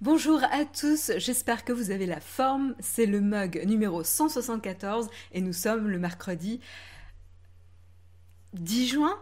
Bonjour à tous, j'espère que vous avez la forme. C'est le mug numéro 174 et nous sommes le mercredi 10 juin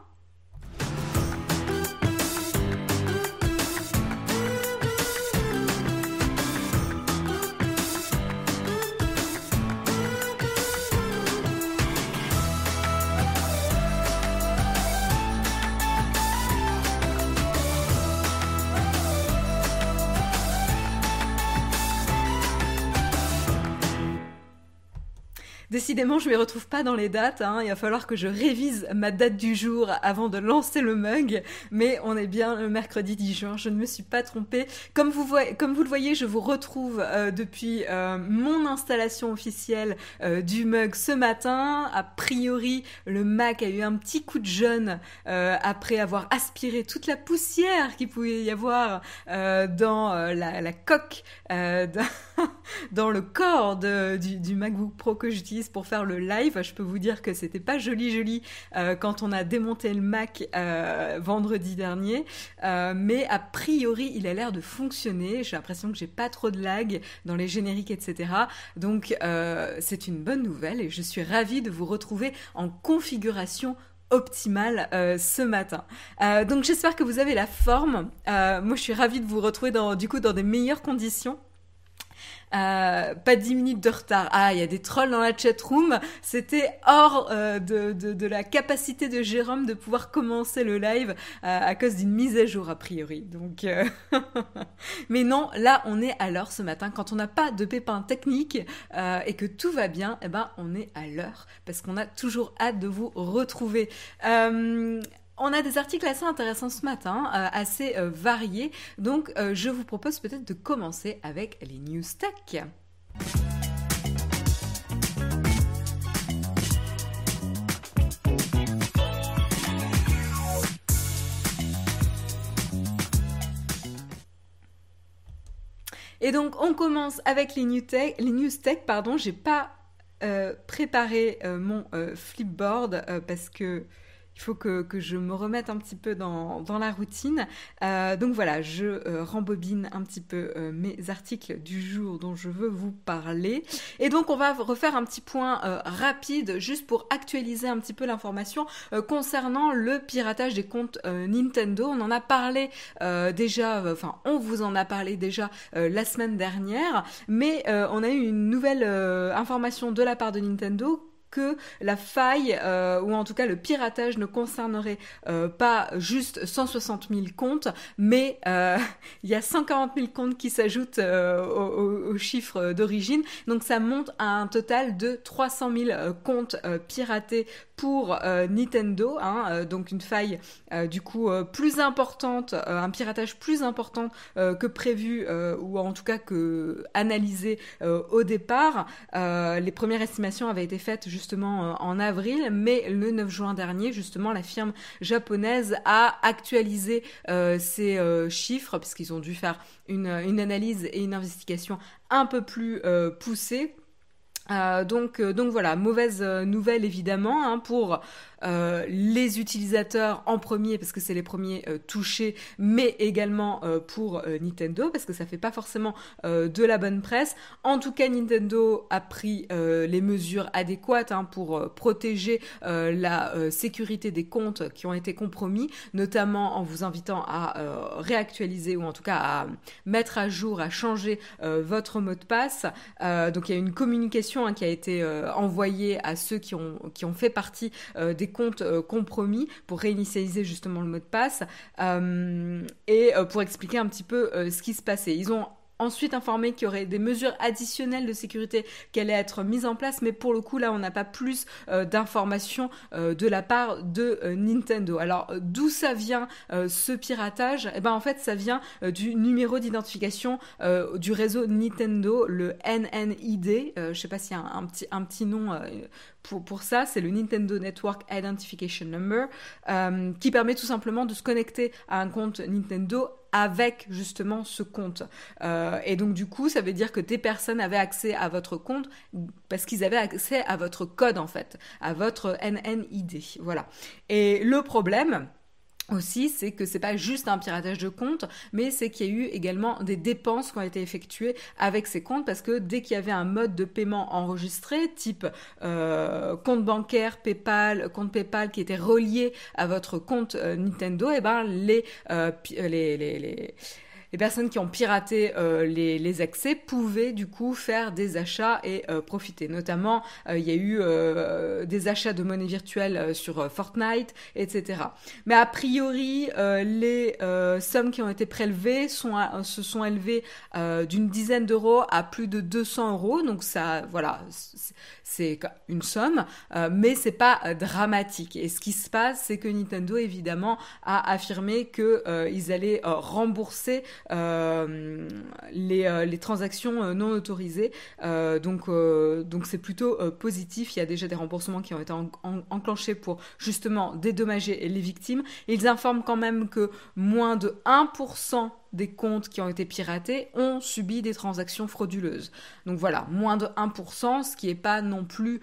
Décidément, je ne me retrouve pas dans les dates. Hein. Il va falloir que je révise ma date du jour avant de lancer le mug. Mais on est bien le mercredi 10 juin. Je ne me suis pas trompée. Comme vous, voyez, comme vous le voyez, je vous retrouve euh, depuis euh, mon installation officielle euh, du mug ce matin. A priori, le Mac a eu un petit coup de jeûne après avoir aspiré toute la poussière qu'il pouvait y avoir dans la, coque, dans, le corps du, MacBook Pro que j'utilise pour faire le live. Je peux vous dire que c'était pas joli joli euh, quand on a démonté le Mac euh, vendredi dernier, euh, mais a priori il a l'air de fonctionner. J'ai l'impression que j'ai pas trop de lag dans les génériques, etc. Donc c'est une bonne nouvelle et je suis ravie de vous retrouver en configuration optimale ce matin. donc j'espère que vous avez la forme. moi je suis ravie de vous retrouver dans, du coup dans des meilleures conditions. Euh, pas 10 minutes de retard. Ah, il y a des trolls dans la chat room. C'était hors euh, de, la capacité de Jérôme de pouvoir commencer le live euh, à cause d'une mise à jour a priori. Donc, mais non, là on est à l'heure ce matin. Quand on n'a pas de pépins techniques et que tout va bien, eh ben on est à l'heure parce qu'on a toujours hâte de vous retrouver. On a des articles assez intéressants ce matin, euh, assez euh, variés, donc euh, je vous propose peut-être de commencer avec les news tech. Et donc on commence avec les news tech. Les news tech, pardon, j'ai pas préparé mon flipboard parce que il faut que, que, je me remette un petit peu dans, dans la routine. Euh, donc voilà, je euh, rembobine un petit peu euh, mes articles du jour dont je veux vous parler. Et donc on va refaire un petit point rapide juste pour actualiser un petit peu l'information concernant le piratage des comptes Nintendo. On en a parlé déjà, enfin on vous en a parlé déjà la semaine dernière, mais on a eu une nouvelle information de la part de Nintendo que la faille, euh, ou en tout cas le piratage, ne concernerait euh, pas juste 160 000 comptes, mais euh, il y a 140 000 comptes qui s'ajoutent au, chiffre d'origine. Donc ça monte à un total de 300 000 comptes piratés pour Nintendo, hein, donc une faille du coup plus importante, un piratage plus important que prévu ou en tout cas que analysé au départ. les premières estimations avaient été faites juste justement euh, en avril, mais le 9 juin dernier, justement, la firme japonaise a actualisé euh, ces euh, chiffres, puisqu'ils ont dû faire une, analyse et une investigation un peu plus poussée. donc, donc voilà, mauvaise nouvelle évidemment hein, pour euh, les utilisateurs en premier parce que c'est les premiers euh, touchés, mais également euh, pour Nintendo parce que ça fait pas forcément de la bonne presse. En tout cas, Nintendo a pris les mesures adéquates hein, pour protéger la sécurité des comptes qui ont été compromis, notamment en vous invitant à réactualiser ou en tout cas à mettre à jour, à changer votre mot de passe. donc il y a une communication hein, qui a été envoyée à ceux qui ont, qui ont fait partie des comptes euh, compromis pour réinitialiser justement le mot de passe euh, et euh, pour expliquer un petit peu ce qui se passait. Ils ont ensuite informé qu'il y aurait des mesures additionnelles de sécurité qui allaient être mises en place, mais pour le coup là on n'a pas plus euh, d'informations euh, de la part de euh, Nintendo. Alors d'où ça vient ce piratage? Eh ben en fait ça vient du numéro d'identification du réseau Nintendo, le NNID. je sais pas s'il y a un, petit un petit nom pour, pour, ça, c'est le Nintendo Network Identification Number, qui permet tout simplement de se connecter à un compte Nintendo avec justement ce compte. Euh, et donc du coup, ça veut dire que des personnes avaient accès à votre compte parce qu'ils avaient accès à votre code en fait, à votre NNID. Voilà. Et le problème, aussi, c'est que c'est pas juste un piratage de compte, mais c'est qu'il y a eu également des dépenses qui ont été effectuées avec ces comptes parce que dès qu'il y avait un mode de paiement enregistré, type euh, compte bancaire, PayPal, compte PayPal qui était relié à votre compte euh, Nintendo, et eh ben les, euh, les, les, les les personnes qui ont piraté euh, les, accès pouvaient du coup faire des achats et euh, profiter. Notamment, euh, il y a eu des achats de monnaie virtuelle sur Fortnite, etc. Mais a priori, les sommes qui ont été prélevées sont, se sont élevées d'une dizaine d'euros à plus de 200 euros. Donc ça, voilà, c'est une somme, mais c'est pas dramatique. Et ce qui se passe, c'est que Nintendo évidemment a affirmé qu'ils allaient rembourser euh, les, euh, les, transactions euh, non autorisées. donc donc c'est plutôt positif. Il y a déjà des remboursements qui ont été enclenchés pour justement dédommager les victimes. Ils informent quand même que moins de 1% des comptes qui ont été piratés ont subi des transactions frauduleuses. Donc voilà, moins de 1%, ce qui n'est pas non plus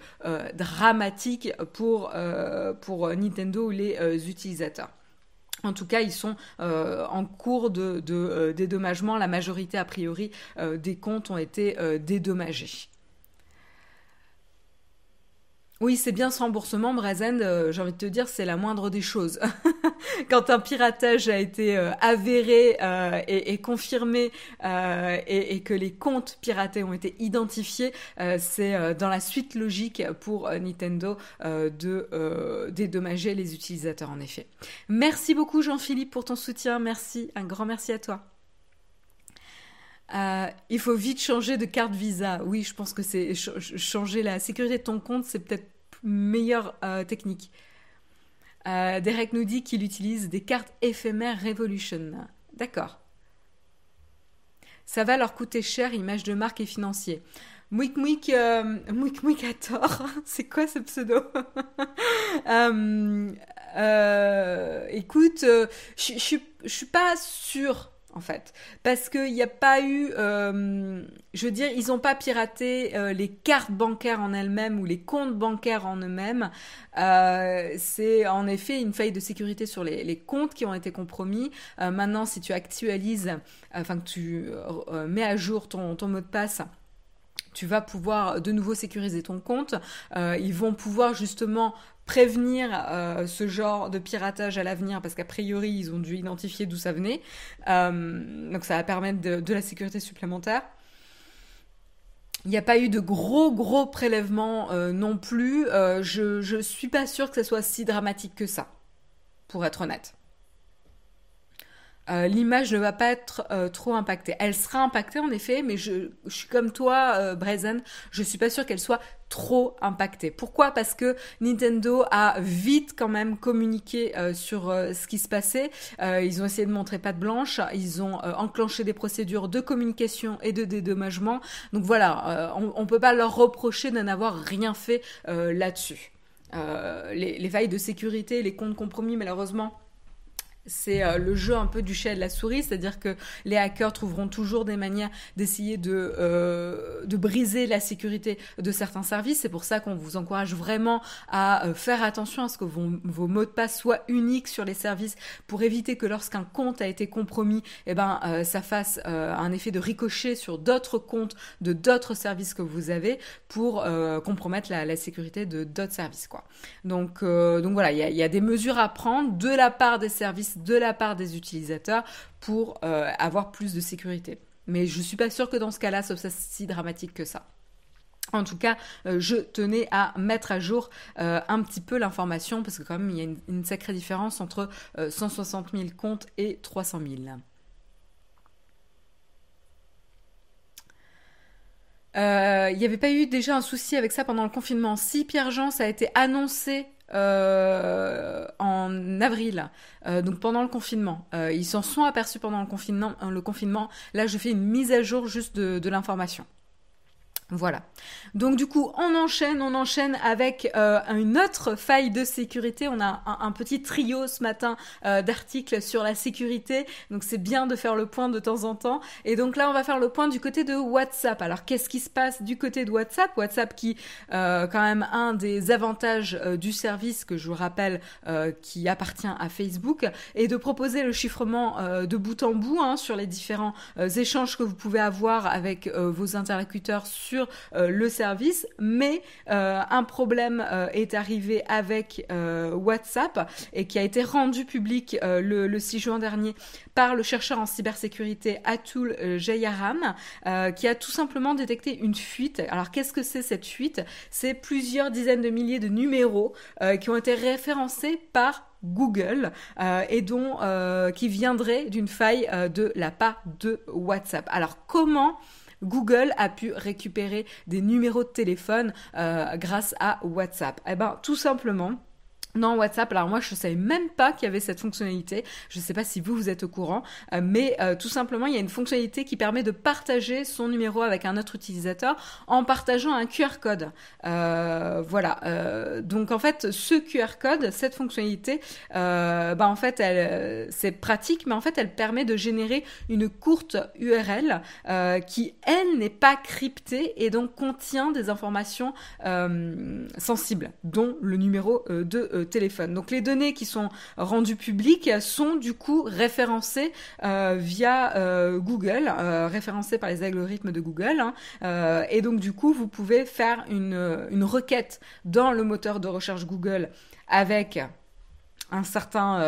dramatique pour, pour Nintendo ou les utilisateurs. En tout cas, ils sont euh, en cours de, euh, dédommagement. La majorité, a priori, euh, des comptes ont été dédommagés. Oui, c'est bien ce remboursement, Brazen, euh, j'ai envie de te dire, c'est la moindre des choses. Quand un piratage a été euh, avéré euh, et, confirmé et, que les comptes piratés ont été identifiés, c'est dans la suite logique pour Nintendo de dédommager les utilisateurs, en effet. Merci beaucoup, Jean-Philippe, pour ton soutien. Merci, un grand merci à toi. Il faut vite changer de carte Visa. Oui, je pense que c'est changer la sécurité de ton compte, c'est peut-être meilleure euh, technique. Euh, Derek nous dit qu'il utilise des cartes éphémères Revolution. D'accord. Ça va leur coûter cher, image de marque et financier. Mouik Mouik, Mouik Mouik a tort. c'est quoi ce pseudo? Écoute, je suis pas sûre en fait. Parce qu'il n'y a pas eu, euh, je veux dire, ils n'ont pas piraté euh, les cartes bancaires en elles-mêmes ou les comptes bancaires en eux-mêmes. Euh, c'est en effet une faille de sécurité sur les, comptes qui ont été compromis. maintenant, si tu actualises, enfin que tu mets à jour ton, ton mot de passe, tu vas pouvoir de nouveau sécuriser ton compte. ils vont pouvoir justement prévenir euh, ce genre de piratage à l'avenir parce qu'a priori ils ont dû identifier d'où ça venait. Euh, donc ça va permettre de, la sécurité supplémentaire. Il n'y a pas eu de gros gros prélèvements euh, non plus. je, je suis pas sûre que ce soit si dramatique que ça, pour être honnête. Euh, l'image ne va pas être euh, trop impactée. Elle sera impactée en effet, mais je, suis comme toi, euh, Brazen, je suis pas sûre qu'elle soit trop impactée. Pourquoi? Parce que Nintendo a vite quand même communiqué sur ce qui se passait. ils ont essayé de montrer pas de blanche. Ils ont enclenché des procédures de communication et de dédommagement. Donc voilà, on, on peut pas leur reprocher de n'avoir rien fait là-dessus. Les, les failles de sécurité, les comptes compromis, malheureusement c'est euh, le jeu un peu du chat et de la souris, c'est-à-dire que les hackers trouveront toujours des manières d'essayer de, euh, de briser la sécurité de certains services. C'est pour ça qu'on vous encourage vraiment à euh, faire attention à ce que vos, mots de passe soient uniques sur les services pour éviter que lorsqu'un compte a été compromis, eh ben, ça fasse un effet de ricochet sur d'autres comptes de d'autres services que vous avez pour compromettre la, la, sécurité de d'autres services. Quoi. Donc, donc voilà, il y a des mesures à prendre de la part des services de la part des utilisateurs pour euh, avoir plus de sécurité. Mais je suis pas sûre que dans ce cas-là, ce soit si dramatique que ça. En tout cas, euh, je tenais à mettre à jour euh, un petit peu l'information parce que quand même il y a une, sacrée différence entre 160 000 comptes et 300 000. Il n'y avait pas eu déjà un souci avec ça pendant le confinement. Si Pierre-Jean, ça a été annoncé euh, en avril, euh, donc pendant le confinement. Euh, ils s'en sont aperçus pendant le confinement, le confinement. Là, je fais une mise à jour juste de, l'information. Voilà. Donc du coup, on enchaîne, on enchaîne avec euh, une autre faille de sécurité. On a un, petit trio ce matin euh, d'articles sur la sécurité. Donc c'est bien de faire le point de temps en temps. Et donc là, on va faire le point du côté de WhatsApp. Alors qu'est-ce qui se passe du côté de WhatsApp? WhatsApp qui, euh, quand même, un des avantages du service que je vous rappelle, qui appartient à Facebook, est de proposer le chiffrement de bout en bout hein, sur les différents échanges que vous pouvez avoir avec vos interlocuteurs sur euh, le service, mais euh, un problème euh, est arrivé avec WhatsApp et qui a été rendu public le, 6 juin dernier par le chercheur en cybersécurité Atul Jayaram, qui a tout simplement détecté une fuite. Alors qu'est-ce que c'est cette fuite? C'est plusieurs dizaines de milliers de numéros qui ont été référencés par Google et dont qui viendraient d'une faille de la part de WhatsApp. Alors comment Google a pu récupérer des numéros de téléphone euh, grâce à WhatsApp. Eh ben, tout simplement, non, WhatsApp, alors moi je ne savais même pas qu'il y avait cette fonctionnalité. Je ne sais pas si vous vous êtes au courant, euh, mais euh, tout simplement il y a une fonctionnalité qui permet de partager son numéro avec un autre utilisateur en partageant un QR code. Euh, voilà. donc en fait ce QR code, cette fonctionnalité, bah en fait elle, c'est pratique, mais en fait elle permet de générer une courte URL qui elle n'est pas cryptée et donc contient des informations sensibles, dont le numéro de téléphone. Donc les données qui sont rendues publiques sont du coup référencées euh, via euh, Google, euh, référencées par les algorithmes de Google. Hein. et donc du coup, vous pouvez faire une, une requête dans le moteur de recherche Google avec un certain...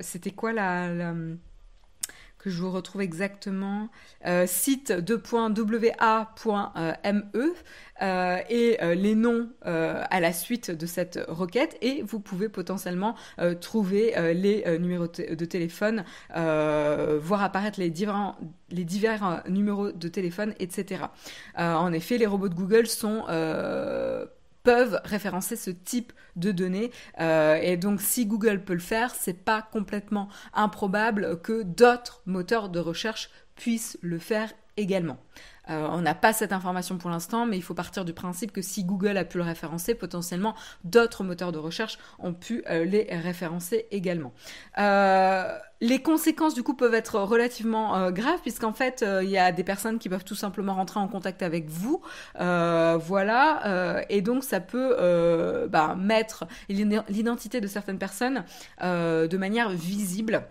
C'était quoi la que je vous retrouve exactement, euh, site 2.wa.me euh, et euh, les noms à la suite de cette requête et vous pouvez potentiellement trouver les numéros de téléphone, voir apparaître les différents, les divers numéros de téléphone, etc. en effet, les robots de Google sont peuvent référencer ce type de données. Euh, et donc, si Google peut le faire, c'est pas complètement improbable que d'autres moteurs de recherche puissent le faire également. Euh, on n'a pas cette information pour l'instant, mais il faut partir du principe que si Google a pu le référencer, potentiellement d'autres moteurs de recherche ont pu euh, les référencer également. Euh, les conséquences du coup peuvent être relativement graves puisqu'en fait il y a des personnes qui peuvent tout simplement rentrer en contact avec vous, voilà, et donc ça peut bah, mettre l'identité de certaines personnes de manière visible.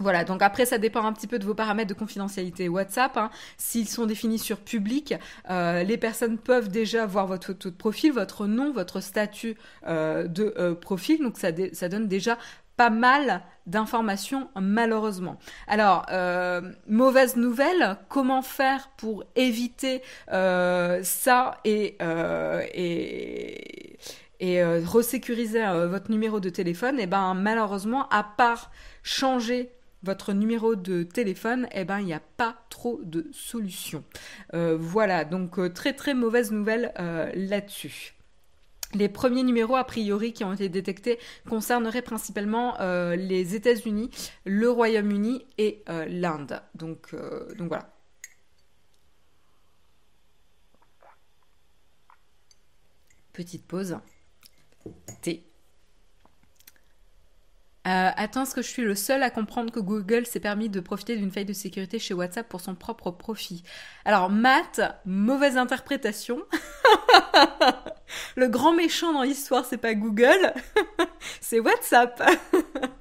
Voilà, donc après ça dépend un petit peu de vos paramètres de confidentialité WhatsApp. Hein. S'ils sont définis sur public, euh, les personnes peuvent déjà voir votre photo de profil, votre nom, votre statut euh, de euh, profil. Donc ça, donne déjà pas mal d'informations malheureusement. Alors, mauvaise nouvelle, comment faire pour éviter ça et resécuriser votre numéro de téléphone? Et eh ben malheureusement, à part changer votre numéro de téléphone, eh ben il n'y a pas trop de solutions. Euh, voilà, donc euh, très très mauvaise nouvelle euh, là-dessus. Les premiers numéros, a priori, qui ont été détectés concerneraient principalement les États-Unis, le Royaume-Uni et l'Inde. Donc, donc voilà. Petite pause. T. Euh, attends, est-ce que je suis le seul à comprendre que Google s'est permis de profiter d'une faille de sécurité chez WhatsApp pour son propre profit Alors, Matt, mauvaise interprétation. le grand méchant dans l'histoire, c'est pas Google, c'est WhatsApp.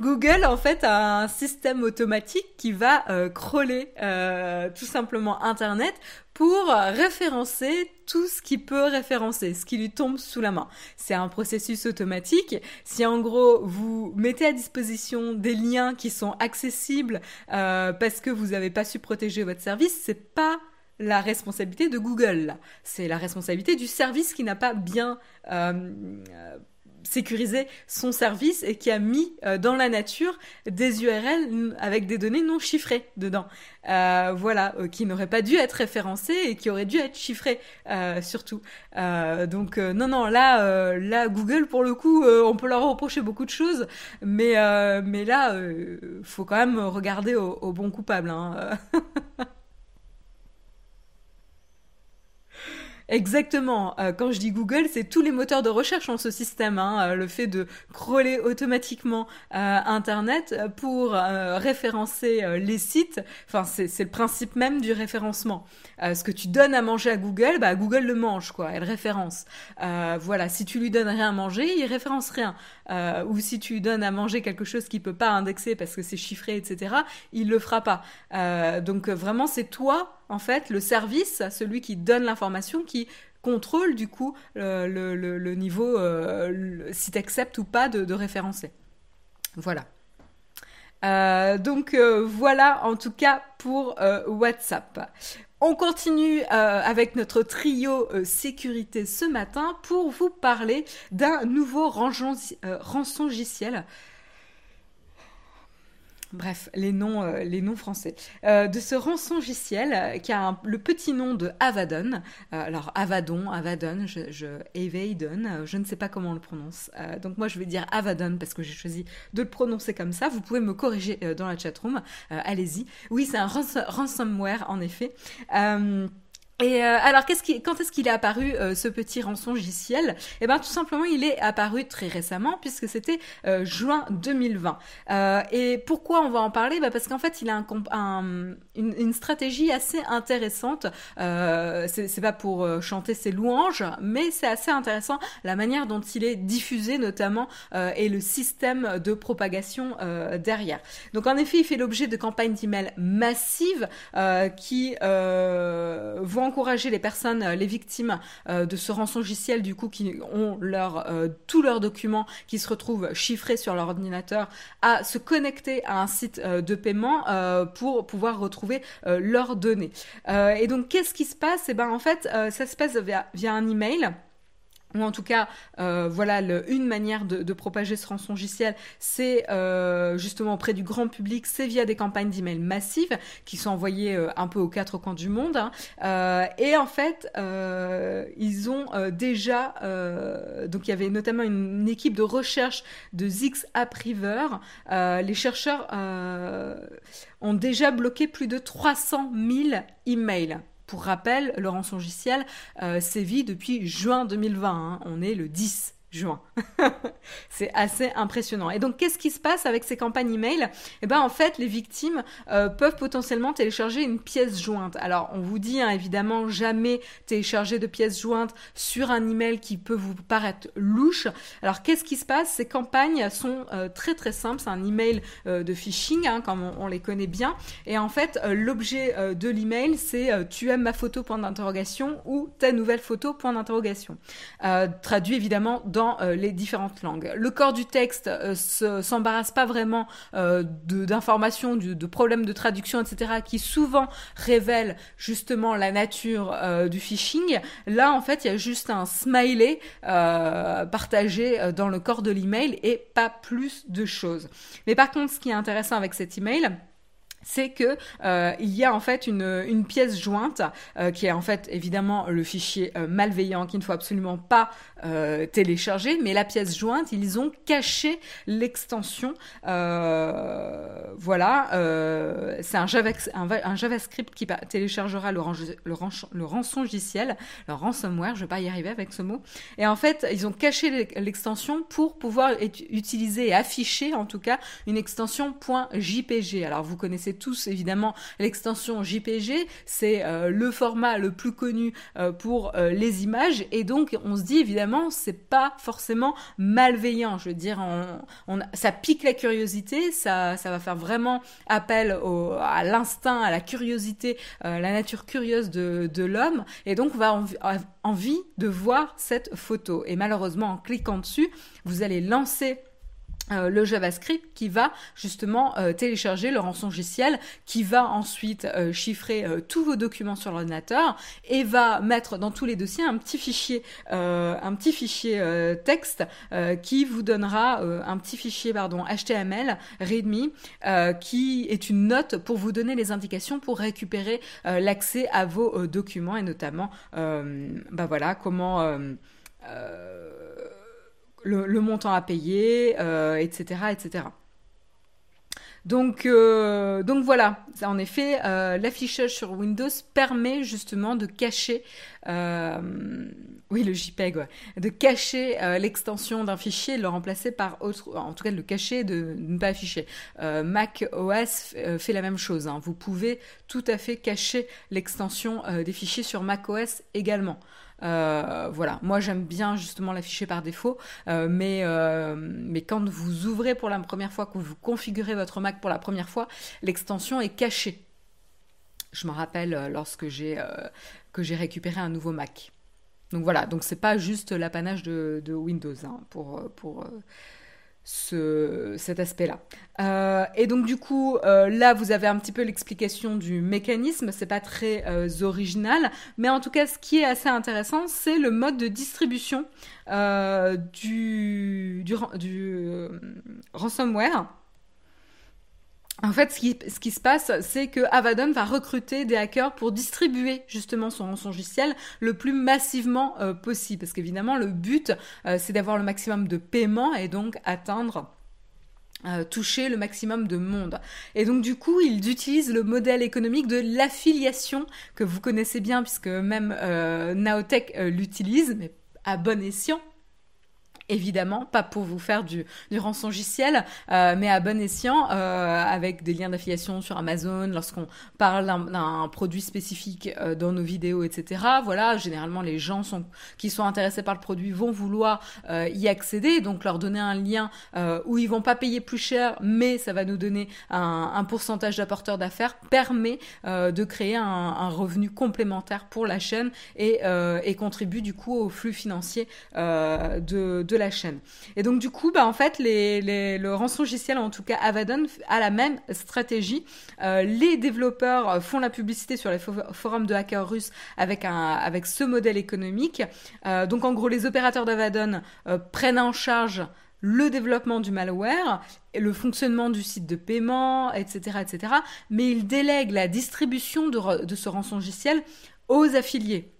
Google en fait a un système automatique qui va euh, crawler euh, tout simplement Internet pour référencer tout ce qui peut référencer, ce qui lui tombe sous la main. C'est un processus automatique. Si en gros vous mettez à disposition des liens qui sont accessibles euh, parce que vous n'avez pas su protéger votre service, c'est pas la responsabilité de Google. C'est la responsabilité du service qui n'a pas bien sécuriser son service et qui a mis euh, dans la nature des URL avec des données non chiffrées dedans. Euh, voilà, euh, qui n'auraient pas dû être référencées et qui auraient dû être chiffrées surtout. donc non, non, là, là, Google, pour le coup, on peut leur reprocher beaucoup de choses, mais, mais là, faut quand même regarder au, bon coupable. Hein. Exactement. Euh, quand je dis Google, c'est tous les moteurs de recherche en ce système. Hein. Euh, le fait de crawler automatiquement euh, Internet pour référencer les sites. Enfin, c'est le principe même du référencement. ce que tu donnes à manger à Google, bah, Google le mange, quoi. Elle référence. voilà. Si tu lui donnes rien à manger, il référence rien. Ou si tu donnes à manger quelque chose qu'il peut pas indexer parce que c'est chiffré, etc., il le fera pas. donc vraiment, c'est toi en fait, le service, celui qui donne l'information, qui contrôle du coup le, niveau, euh, si tu acceptes ou pas de, référencer. Voilà. Euh, donc euh, voilà en tout cas pour WhatsApp. On continue avec notre trio sécurité ce matin pour vous parler d'un nouveau rançon rançongiciel bref, les noms, euh, les noms français, euh, de ce rançongiciel euh, qui a le petit nom de Avadon. alors Avadon, Avadon, je, je, je ne sais pas comment on le prononce. donc moi je vais dire Avadon parce que j'ai choisi de le prononcer comme ça. Vous pouvez me corriger dans la chatroom. Allez-y. Oui, c'est un ransomware en effet. Et euh, alors, qu'est-ce qui, quand est-ce qu'il est apparu euh, ce petit rançongiciel? Eh ben, tout simplement, il est apparu très récemment puisque c'était euh, juin 2020. et pourquoi on va en parler? Bah, parce qu'en fait, il a un, une, une, stratégie assez intéressante. c'est pas pour chanter ses louanges, mais c'est assez intéressant la manière dont il est diffusé, notamment, et le système de propagation derrière. Donc, en effet, il fait l'objet de campagnes d'email massives qui vont encourager les personnes, euh, les victimes euh, de ce rançongiciel, du coup, qui ont leur, euh, tous leurs documents qui se retrouvent chiffrés sur leur ordinateur, à se connecter à un site de paiement pour pouvoir retrouver leurs données. et donc, qu'est-ce qui se passe? Eh ben, en fait, ça se passe via un email ou en tout cas, euh, voilà, une manière de, propager ce rançongiciel, c'est euh, justement auprès du grand public, c'est via des campagnes d'email massives qui sont envoyées euh, un peu aux quatre coins du monde. Hein. et en fait, ils ont déjà, donc il y avait notamment une, équipe de recherche de Zix Appriver. les chercheurs ont déjà bloqué plus de 300 000 emails pour rappel, le rançongiciel euh, sévit depuis juin 2020. Hein. On est le 10 juin. c'est assez impressionnant. Et donc, qu'est-ce qui se passe avec ces campagnes email? Eh ben, en fait, les victimes euh, peuvent potentiellement télécharger une pièce jointe. Alors, on vous dit hein, évidemment jamais télécharger de pièces jointes sur un email qui peut vous paraître louche. Alors, qu'est-ce qui se passe? Ces campagnes sont euh, très très simples. C'est un email euh, de phishing, hein, comme on, les connaît bien. Et en fait, l'objet de l'email, c'est tu aimes ma photo? Point d'interrogation ou ta nouvelle photo? Point d'interrogation. traduit évidemment dans euh, les différentes langues. Le corps du texte euh, s'embarrasse pas vraiment euh, d'informations, de, problèmes de traduction, etc., qui souvent révèlent justement la nature du phishing. Là, en fait, il y a juste un smiley partagé dans le corps de l'email et pas plus de choses. Mais par contre, ce qui est intéressant avec cet email, c'est que euh, il y a en fait une, une pièce jointe euh, qui est en fait évidemment le fichier euh, malveillant qu'il ne faut absolument pas télécharger, mais la pièce jointe, ils ont caché l'extension. voilà, c'est un, un, JavaScript qui téléchargera le, le, le rançongiciel, le ransomware, je vais pas y arriver avec ce mot. Et en fait, ils ont caché l'extension pour pouvoir utiliser et afficher en tout cas une extension .jpg. Alors vous connaissez tous évidemment l'extension JPG, c'est euh, le format le plus connu euh, pour euh, les images. Et donc on se dit évidemment c'est pas forcément malveillant, je veux dire on, ça pique la curiosité, ça, va faire vraiment appel à l'instinct, à la curiosité, la nature curieuse de, l'homme. Et donc on va envie de voir cette photo. Et malheureusement en cliquant dessus vous allez lancer euh, le JavaScript qui va justement euh, télécharger le rançongiciel, qui va ensuite euh, chiffrer tous vos documents sur l'ordinateur et va mettre dans tous les dossiers un petit fichier, un petit fichier texte qui vous donnera un petit fichier pardon HTML README qui est une note pour vous donner les indications pour récupérer l'accès à vos documents et notamment bah voilà comment le, montant à payer, etc., euh, etc. Donc, euh, donc voilà, en effet, euh, l'affichage sur Windows permet justement de cacher, oui le JPEG, de cacher l'extension d'un fichier le remplacer par autre, en tout cas de le cacher, de, ne pas afficher. Mac OS fait la même chose. Hein. Vous pouvez tout à fait cacher l'extension des fichiers sur Mac OS également. Euh, voilà, moi j'aime bien justement l'afficher par défaut, euh, mais, euh, mais quand vous ouvrez pour la première fois, que vous configurez votre Mac pour la première fois, l'extension est cachée. Je me rappelle lorsque j'ai que j'ai récupéré un nouveau Mac. Donc voilà, donc c'est pas juste l'apanage de, Windows hein, pour, pour ce, cet aspect-là. Euh, et donc du coup, euh, là, vous avez un petit peu l'explication du mécanisme. C'est pas très euh, original, mais en tout cas, ce qui est assez intéressant, c'est le mode de distribution du, du ransomware. En fait, ce qui, se passe, c'est que Avadon va recruter des hackers pour distribuer justement son logiciel le plus massivement euh, possible. Parce qu'évidemment, le but, euh, c'est d'avoir le maximum de paiements et donc atteindre euh, toucher le maximum de monde. Et donc du coup, ils utilisent le modèle économique de l'affiliation que vous connaissez bien puisque même Naotech l'utilise, mais à bon escient évidemment, pas pour vous faire du, du rançongiciel, euh, mais à bon escient, euh, avec des liens d'affiliation sur Amazon, lorsqu'on parle d'un produit spécifique euh, dans nos vidéos, etc. Voilà, généralement, les gens qui sont intéressés par le produit vont vouloir y accéder, donc leur donner un lien où ils vont pas payer plus cher, mais ça va nous donner un, pourcentage d'apporteurs d'affaires, permet de créer un, revenu complémentaire pour la chaîne et, et contribue du coup au flux financier de, de chaîne. Et donc du coup, bah, en fait, le rançongiciel, en tout cas Avadon, a la même stratégie. Euh, les développeurs font la publicité sur les forums de hackers russes avec, un, avec ce modèle économique. Euh, donc en gros, les opérateurs d'Avadon euh, prennent en charge le développement du malware, le fonctionnement du site de paiement, etc., etc. Mais ils délèguent la distribution de, ce rançongiciel aux affiliés.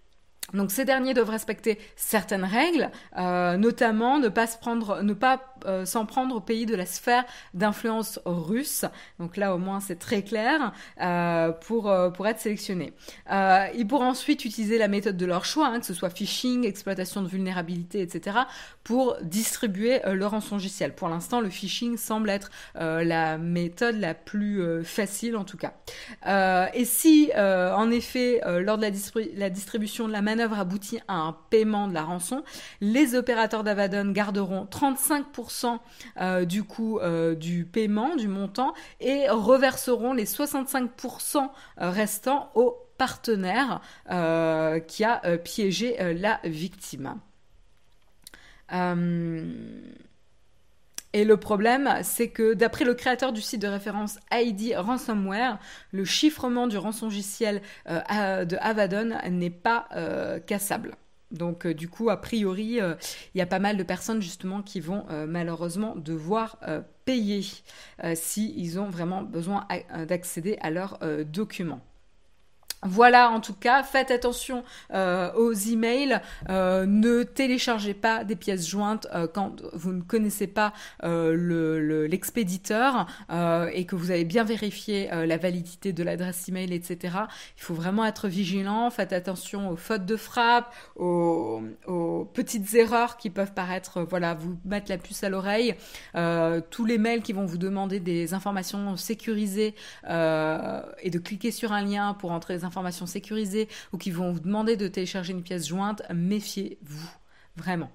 Donc ces derniers doivent respecter certaines règles, euh, notamment ne pas se prendre, ne pas euh, s'en prendre au pays de la sphère d'influence russe. Donc là au moins c'est très clair euh, pour pour être sélectionné. ils pourront ensuite utiliser la méthode de leur choix, hein, que ce soit phishing, exploitation de vulnérabilité, etc., pour distribuer leur rançongiciel. Pour l'instant, le phishing semble être la méthode la plus facile en tout cas. et si en effet lors de la, la distribution de la manœuvre aboutit à un paiement de la rançon, les opérateurs d'Avadon garderont 35% euh, du coût euh, du paiement, du montant, et reverseront les 65% euh, restants au partenaire qui a piégé la victime. Et le problème, c'est que d'après le créateur du site de référence ID Ransomware, le chiffrement du rançongiciel euh, de Avadon n'est pas euh, cassable. Donc euh, du coup, a priori, il y a pas mal de personnes justement qui vont malheureusement devoir payer s'ils ont vraiment besoin d'accéder à leurs documents. Voilà, en tout cas, faites attention euh, aux emails. Euh, ne téléchargez pas des pièces jointes euh, quand vous ne connaissez pas l'expéditeur et que vous avez bien vérifié la validité de l'adresse email, etc. Il faut vraiment être vigilant. Faites attention aux fautes de frappe, aux, petites erreurs qui peuvent paraître, voilà, vous mettre la puce à l'oreille. tous les mails qui vont vous demander des informations sécurisées et de cliquer sur un lien pour entrer sécurisées ou qui vont vous demander de télécharger une pièce jointe, méfiez-vous. Vraiment.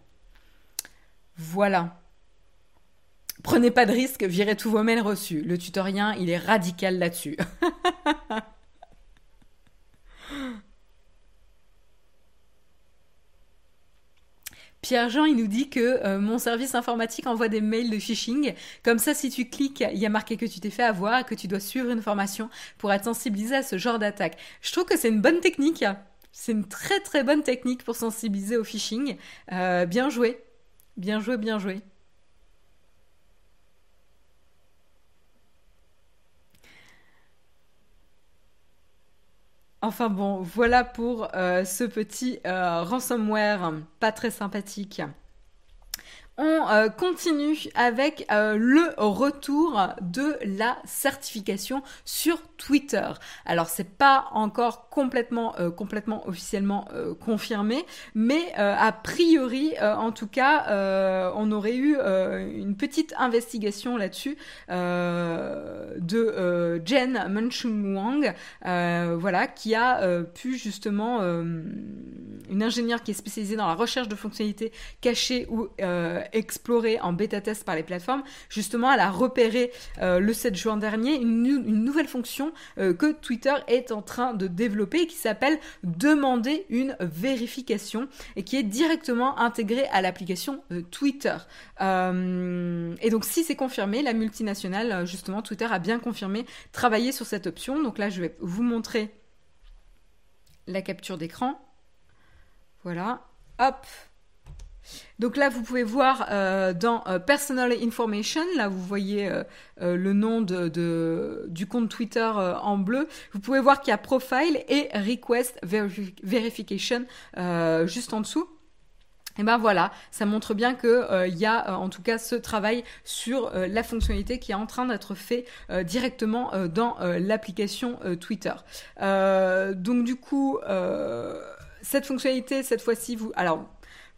Voilà. Prenez pas de risque, virez tous vos mails reçus. Le tutoriel, il est radical là-dessus. Pierre-Jean, il nous dit que euh, mon service informatique envoie des mails de phishing. Comme ça, si tu cliques, il y a marqué que tu t'es fait avoir et que tu dois suivre une formation pour être sensibilisé à ce genre d'attaque. Je trouve que c'est une bonne technique. C'est une très très bonne technique pour sensibiliser au phishing. Euh, bien joué. Bien joué, bien joué. Enfin bon, voilà pour euh, ce petit euh, ransomware pas très sympathique. On euh, continue avec le retour de la certification sur Twitter. Alors c'est pas encore complètement euh, complètement officiellement confirmé, mais a priori en tout cas on aurait eu une petite investigation là-dessus de Jen Manchung Wang, voilà qui a pu justement une ingénieure qui est spécialisée dans la recherche de fonctionnalités cachées ou explorée en bêta test par les plateformes, justement, elle a repéré euh, le 7 juin dernier une, nouvelle fonction euh, que Twitter est en train de développer qui s'appelle demander une vérification et qui est directement intégrée à l'application euh, Twitter. et donc, si c'est confirmé, la multinationale, justement, Twitter a bien confirmé travailler sur cette option. Donc là, je vais vous montrer la capture d'écran. Voilà. Hop, donc là, vous pouvez voir euh, dans euh, Personal Information, là vous voyez euh, le nom du compte Twitter en bleu. Vous pouvez voir qu'il y a Profile et Request Verification juste en dessous. Et ben voilà, ça montre bien que il y a en tout cas ce travail sur la fonctionnalité qui est en train d'être fait directement dans l'application Twitter. donc du coup, cette fonctionnalité cette fois-ci, vous alors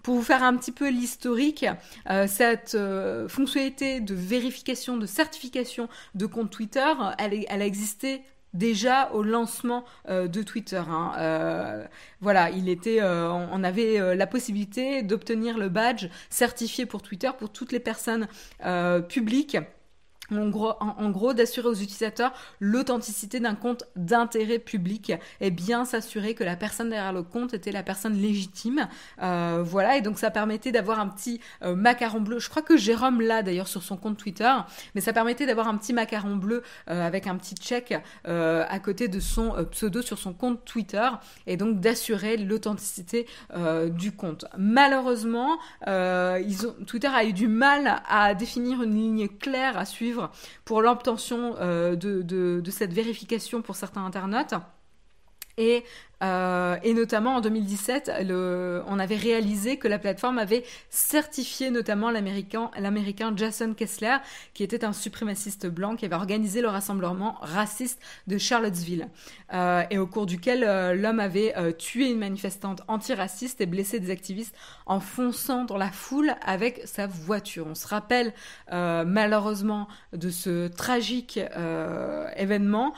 pour vous faire un petit peu l'historique, euh, cette euh, fonctionnalité de vérification, de certification de compte Twitter, elle, elle a existé déjà au lancement euh, de Twitter. Hein. voilà, il était, on avait la possibilité d'obtenir le badge certifié pour Twitter pour toutes les personnes publiques en gros, d'assurer aux utilisateurs l'authenticité d'un compte d'intérêt public et bien s'assurer que la personne derrière le compte était la personne légitime. Euh, voilà, et donc ça permettait d'avoir un petit euh, macaron bleu. Je crois que Jérôme l'a d'ailleurs sur son compte Twitter, mais ça permettait d'avoir un petit macaron bleu euh, avec un petit check à côté de son pseudo sur son compte Twitter et donc d'assurer l'authenticité du compte. Malheureusement, ils ont, Twitter a eu du mal à définir une ligne claire à suivre pour l'obtention euh, de, cette vérification pour certains internautes. Et euh, et notamment en 2017, le, on avait réalisé que la plateforme avait certifié notamment l'américain, l'américain Jason Kessler, qui était un suprémaciste blanc qui avait organisé le rassemblement raciste de Charlottesville, euh, et au cours duquel euh, l'homme avait euh, tué une manifestante antiraciste et blessé des activistes en fonçant dans la foule avec sa voiture. On se rappelle euh, malheureusement de ce tragique événement,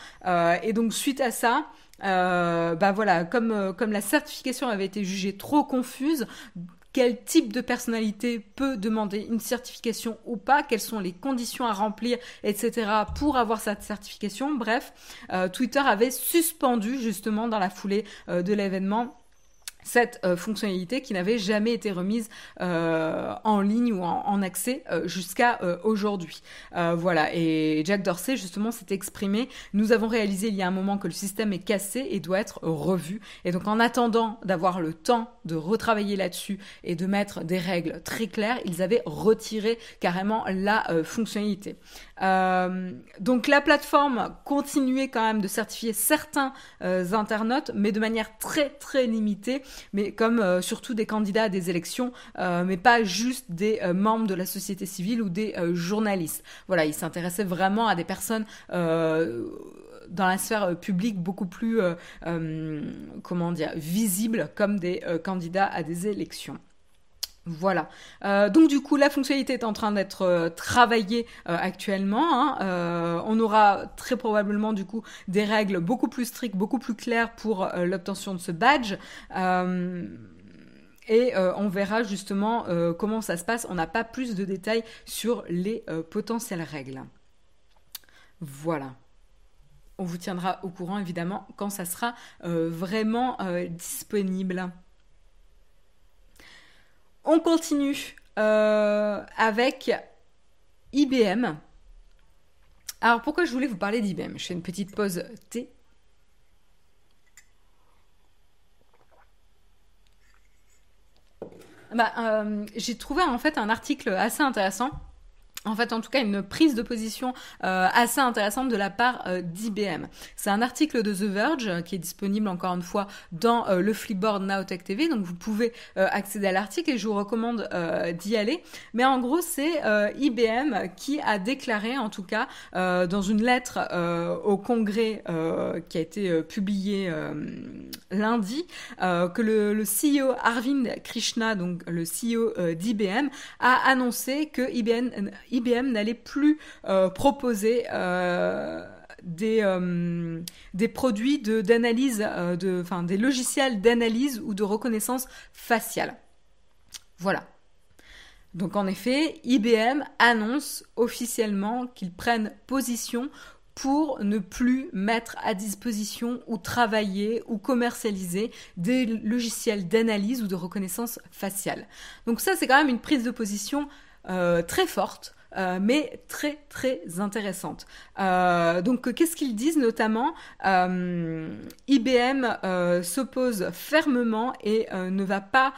et donc suite à ça, euh, bah voilà, comme, euh, comme la certification avait été jugée trop confuse, quel type de personnalité peut demander une certification ou pas, quelles sont les conditions à remplir, etc. pour avoir cette certification? Bref, euh, Twitter avait suspendu justement dans la foulée de l'événement cette euh, fonctionnalité qui n'avait jamais été remise euh, en ligne ou en, accès euh, jusqu'à aujourd'hui. voilà, et Jack Dorsey justement s'est exprimé, nous avons réalisé il y a un moment que le système est cassé et doit être revu. Et donc en attendant d'avoir le temps de retravailler là-dessus et de mettre des règles très claires, ils avaient retiré carrément la fonctionnalité. donc la plateforme continuait quand même de certifier certains internautes, mais de manière très très limitée mais comme euh, surtout des candidats à des élections, euh, mais pas juste des euh, membres de la société civile ou des journalistes. Voilà, il s'intéressait vraiment à des personnes dans la sphère publique beaucoup plus, comment dire, visibles comme des candidats à des élections. Voilà. Euh, donc du coup, la fonctionnalité est en train d'être euh, travaillée euh, actuellement. Hein. on aura très probablement du coup des règles beaucoup plus strictes, beaucoup plus claires pour l'obtention de ce badge. et on verra justement comment ça se passe. On n'a pas plus de détails sur les potentielles règles. Voilà. On vous tiendra au courant évidemment quand ça sera vraiment disponible. On continue euh, avec IBM. Alors pourquoi je voulais vous parler d'IBM Je fais une petite pause thé. Bah, euh, j'ai trouvé en fait un article assez intéressant en fait, en tout cas, une prise de position euh, assez intéressante de la part euh, d'IBM. C'est un article de The Verge euh, qui est disponible encore une fois dans le Flipboard Now Tech TV, donc vous pouvez accéder à l'article et je vous recommande d'y aller. Mais en gros, c'est IBM qui a déclaré, en tout cas, dans une lettre au Congrès qui a été publiée lundi, que le, le, CEO Arvind Krishna, donc le CEO d'IBM, a annoncé que IBM IBM n'allait plus euh, proposer euh, des, euh, des produits d'analyse, de, enfin des logiciels d'analyse ou de reconnaissance faciale. Voilà. Donc en effet, IBM annonce officiellement qu'ils prennent position pour ne plus mettre à disposition ou travailler ou commercialiser des logiciels d'analyse ou de reconnaissance faciale. Donc ça, c'est quand même une prise de position très forte euh, mais très très intéressante. Euh, donc qu'est-ce qu'ils disent notamment euh, IBM s'oppose fermement et ne va pas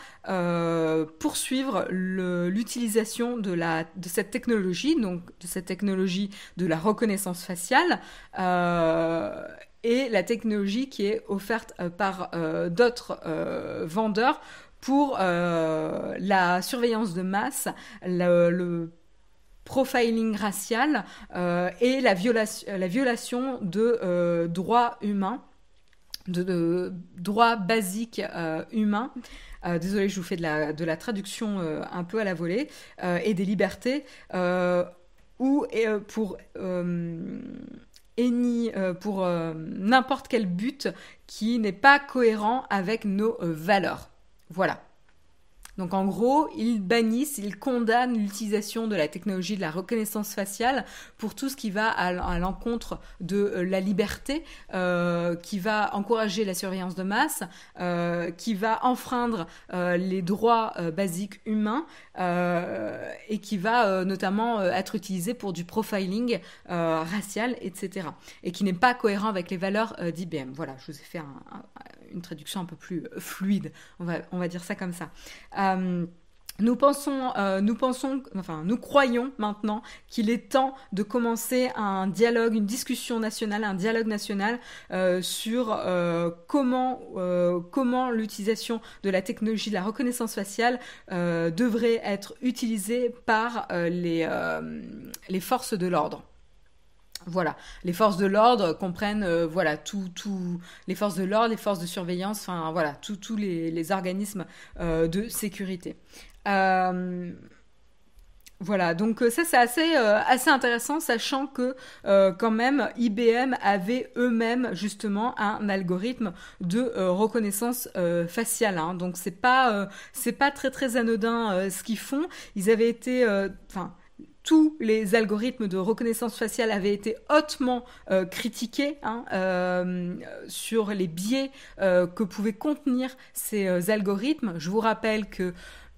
poursuivre l'utilisation de, de cette technologie, donc de cette technologie de la reconnaissance faciale et la technologie qui est offerte par d'autres vendeurs pour la surveillance de masse, le profiling racial euh, et la violation, la violation de euh, droits humains, de, droits basiques euh, humains. désolé, je vous fais de la, de la traduction un peu à la volée, et des libertés, ou pour pour n'importe quel but qui n'est pas cohérent avec nos valeurs. Voilà. Donc en gros, ils bannissent, ils condamnent l'utilisation de la technologie de la reconnaissance faciale pour tout ce qui va à l'encontre de euh, la liberté, euh, qui va encourager la surveillance de masse, euh, qui va enfreindre les droits basiques humains et qui va notamment être utilisé pour du profiling racial, etc. Et qui n'est pas cohérent avec les valeurs d'IBM. Voilà, je vous ai fait un une traduction un peu plus euh, fluide, on va, on va dire ça comme ça. Euh, nous pensons, euh, nous pensons, enfin, nous croyons maintenant qu'il est temps de commencer un dialogue, une discussion nationale, un dialogue national sur comment, comment l'utilisation de la technologie de la reconnaissance faciale devrait être utilisée par les, les forces de l'ordre. Voilà, les forces de l'ordre comprennent euh, voilà tout, tout, les forces de l'ordre, les forces de surveillance, enfin voilà tous les, organismes euh, de sécurité. Euh, voilà, donc ça c'est assez, assez intéressant, sachant que quand même IBM avait eux-mêmes justement un algorithme de reconnaissance faciale. Hein. donc c'est pas pas très très anodin ce qu'ils font. Ils avaient été, tous les algorithmes de reconnaissance faciale avaient été hautement euh, critiqués hein, euh, sur les biais euh, que pouvaient contenir ces algorithmes. Je vous rappelle que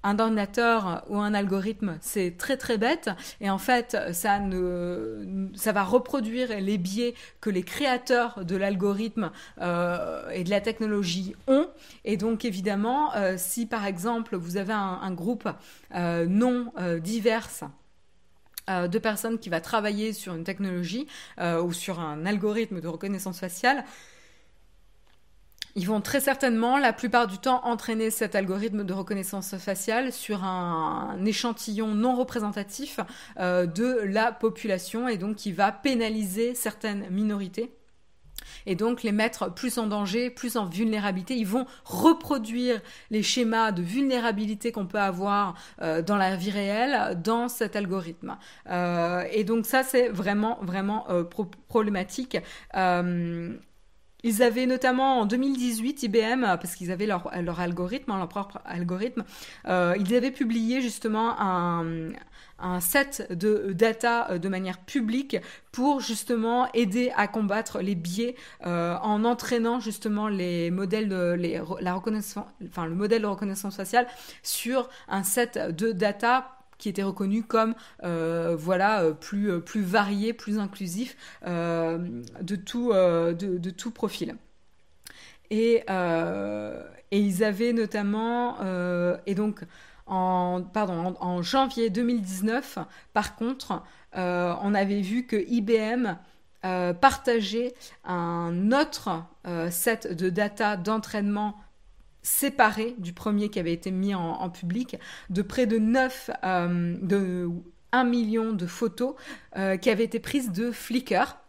un ordinateur ou un algorithme, c'est très très bête et en fait, ça va reproduire les biais que les créateurs de l'algorithme et de la technologie ont et donc évidemment, si par exemple vous avez un, un groupe non divers euh, de personnes qui va travailler sur une technologie euh, ou sur un algorithme de reconnaissance faciale, ils vont très certainement, la plupart du temps, entraîner cet algorithme de reconnaissance faciale sur un, échantillon non représentatif euh, de la population et donc qui va pénaliser certaines minorités et donc les mettre plus en danger, plus en vulnérabilité. Ils vont reproduire les schémas de vulnérabilité qu'on peut avoir euh, dans la vie réelle dans cet algorithme. Euh, et donc ça, c'est vraiment, vraiment euh, problématique. Ils avaient notamment en 2018 IBM, parce qu'ils avaient leur, leur algorithme, hein, leur propre algorithme, ils avaient publié justement un, un set de data euh, de manière publique pour justement aider à combattre les biais euh, en entraînant justement les modèles de la reconnaissance, enfin le modèle de reconnaissance faciale sur un set de data qui était reconnu comme euh, voilà plus plus varié, plus inclusif de tout de, tout profil. Et, et ils avaient notamment et donc en, pardon, en, janvier 2019, par contre, on avait vu que IBM partageait un autre set de data d'entraînement séparé du premier qui avait été mis en, public, de près de 9, de 1 million de photos qui avaient été prises de Flickr.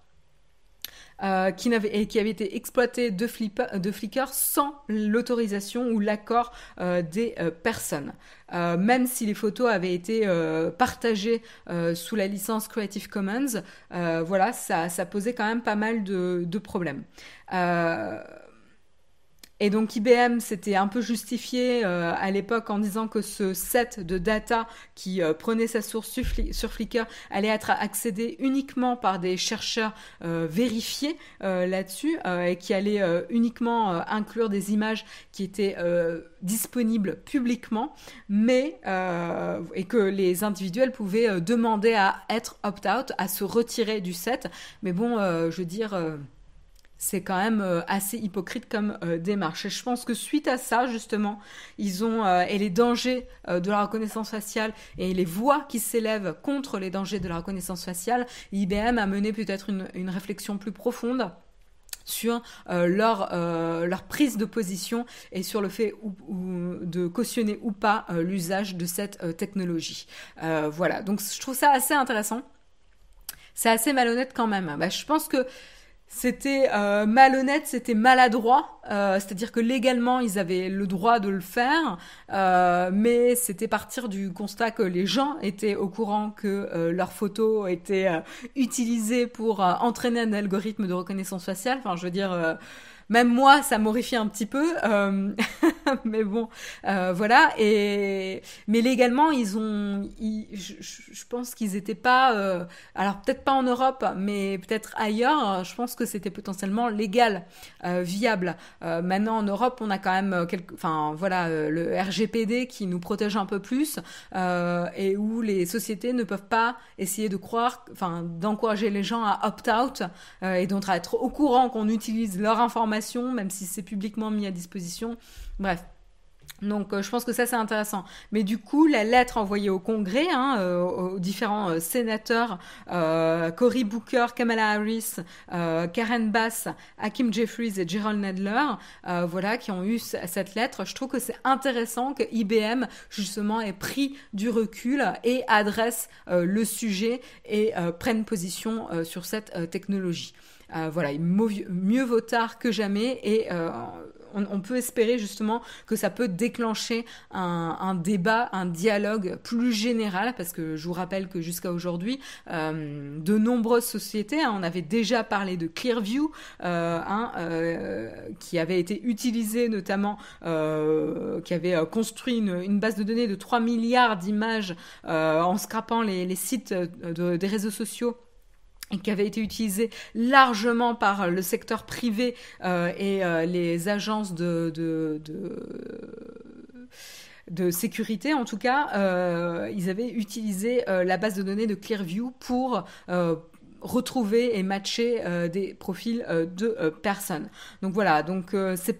Euh, qui, avait été exploité de, de Flickr sans l'autorisation ou l'accord euh, des euh, personnes. même si les photos avaient été partagées sous la licence Creative Commons, voilà, ça, posait quand même pas mal de problèmes. Et donc IBM s'était un peu justifié euh, à l'époque en disant que ce set de data qui euh, prenait sa source sur, Flickr allait être accédé uniquement par des chercheurs euh, vérifiés là-dessus et qui allait uniquement inclure des images qui étaient disponibles publiquement, mais et que les individuels pouvaient demander à être opt-out, à se retirer du set. Mais bon, je veux dire c'est quand même euh, assez hypocrite comme euh, démarche. Et je pense que suite à ça, justement, ils ont, euh, et les dangers de la reconnaissance faciale et les voix qui s'élèvent contre les dangers de la reconnaissance faciale, IBM a mené peut-être une, réflexion plus profonde sur leur, prise de position et sur le fait de cautionner ou pas l'usage de cette technologie. voilà, donc je trouve ça assez intéressant. C'est assez malhonnête quand même. Bah, je pense que c'était euh, malhonnête, c'était maladroit, euh, c'est-à-dire que légalement ils avaient le droit de le faire, euh, mais c'était partir du constat que les gens étaient au courant que leurs photos étaient utilisées pour entraîner un algorithme de reconnaissance faciale. Enfin, je veux dire même moi, ça m'horrifie un petit peu, euh, mais bon, euh, voilà. Et mais légalement, ils ont, je, pense qu'ils n'étaient pas, euh, alors peut-être pas en Europe, mais peut-être ailleurs. Je pense que c'était potentiellement légal, viable. maintenant, en Europe, on a quand même quelque, enfin voilà, le RGPD qui nous protège un peu plus et où les sociétés ne peuvent pas essayer de croire, enfin d'encourager les gens à opt-out et donc à être au courant qu'on utilise leur information même si c'est publiquement mis à disposition. Bref, donc euh, je pense que ça c'est intéressant. Mais du coup, la lettre envoyée au Congrès, hein, euh, aux différents euh, sénateurs, Cory Booker, Kamala Harris, Karen Bass, Hakim Jeffries et Gerald Nadler, voilà, qui ont eu cette lettre, je trouve que c'est intéressant que IBM justement ait pris du recul et adresse le sujet et prenne position sur cette technologie. Euh, voilà, mieux vaut tard que jamais et euh, on, peut espérer justement que ça peut déclencher un, débat, un dialogue plus général, parce que je vous rappelle que jusqu'à aujourd'hui, euh, de nombreuses sociétés, hein, on avait déjà parlé de Clearview, hein, qui avait été utilisé notamment, qui avait construit une, base de données de 3 milliards d'images en scrapant les, sites des réseaux sociaux qui avait été utilisé largement par le secteur privé euh, et euh, les agences de, de, sécurité, en tout cas, euh, ils avaient utilisé la base de données de Clearview pour retrouver et matcher des profils de personnes. Donc voilà, donc c'est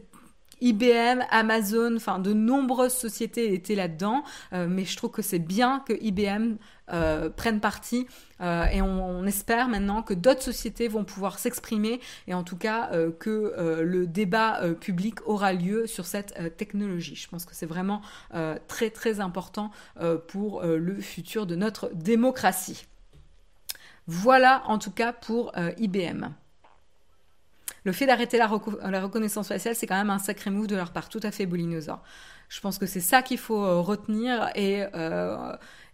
IBM, Amazon, enfin de nombreuses sociétés étaient là-dedans, mais je trouve que c'est bien que IBM euh, prennent parti euh, et on, espère maintenant que d'autres sociétés vont pouvoir s'exprimer et en tout cas euh, que le débat public aura lieu sur cette technologie. Je pense que c'est vraiment très très important pour le futur de notre démocratie. Voilà en tout cas pour IBM. Le fait d'arrêter la, reconnaissance faciale, c'est quand même un sacré move de leur part, tout à fait boulinosaure. Je pense que c'est ça qu'il faut retenir et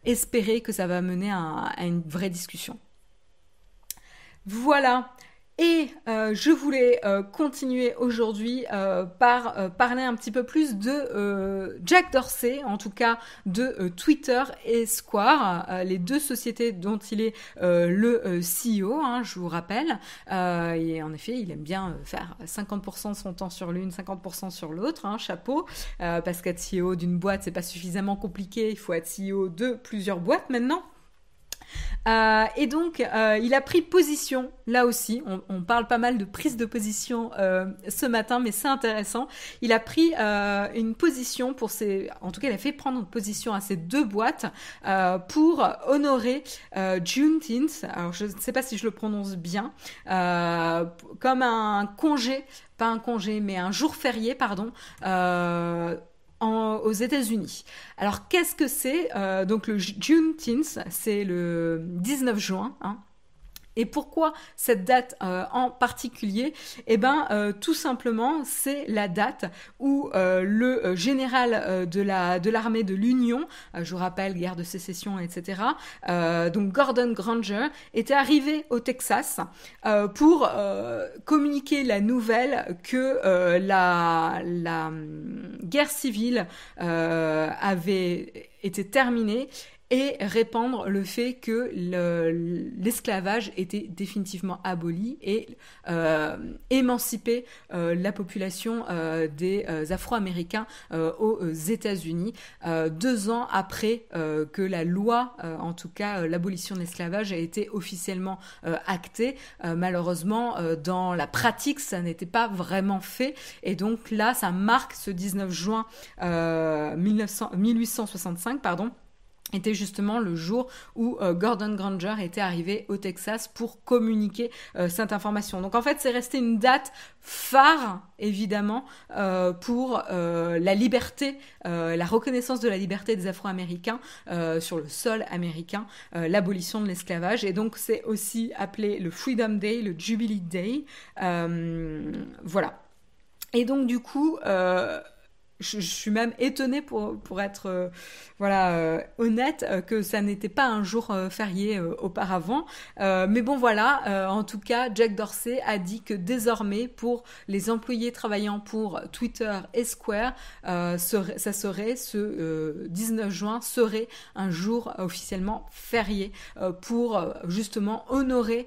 espérer que ça va mener à, une vraie discussion. Voilà. Et euh, je voulais euh, continuer aujourd'hui euh, par parler un petit peu plus de Jack Dorsey, en tout cas de Twitter et Square, les deux sociétés dont il est le CEO, hein, je vous rappelle. et en effet, il aime bien faire 50% de son temps sur l'une, 50% sur l'autre, hein, chapeau, parce qu'être CEO d'une boîte, c'est pas suffisamment compliqué, il faut être CEO de plusieurs boîtes maintenant. Euh, et donc, euh, il a pris position, là aussi, on, parle pas mal de prise de position euh, ce matin, mais c'est intéressant. Il a pris une position pour ses... En tout cas, il a fait prendre position à ces deux boîtes pour honorer Juneteenth, alors je ne sais pas si je le prononce bien, comme un congé, pas un congé, mais un jour férié, pardon, aux États-Unis. Alors qu'est-ce que c'est euh, Donc le Juneteenth, c'est le 19 juin. Hein, et pourquoi cette date euh, en particulier? Eh bien, euh, tout simplement, c'est la date où euh, le général de la de l'armée de l'Union, je vous rappelle, guerre de sécession, etc. donc Gordon Granger était arrivé au Texas pour communiquer la nouvelle que la la hum, guerre civile avait été terminée et répandre le fait que l'esclavage était définitivement aboli et euh, émanciper euh, la population euh, des Afro-Américains aux États-Unis, deux ans après que la loi, en tout cas l'abolition de l'esclavage, a été officiellement actée. malheureusement, dans la pratique, ça n'était pas vraiment fait, et donc là, ça marque ce 19 juin 1900, 1865, pardon était justement le jour où euh, Gordon Granger était arrivé au Texas pour communiquer euh, cette information. Donc en fait, c'est resté une date phare, évidemment, euh, pour la liberté, la reconnaissance de la liberté des Afro-Américains sur le sol américain, l'abolition de l'esclavage. Et donc c'est aussi appelé le Freedom Day, le Jubilee Day. voilà. Et donc du coup je, suis même étonnée pour, pour être euh, voilà euh, honnête euh, que ça n'était pas un jour férié auparavant. mais bon voilà, en tout cas, Jack Dorsey a dit que désormais pour les employés travaillant pour Twitter et Square, ça serait ce 19 juin serait un jour officiellement férié pour justement honorer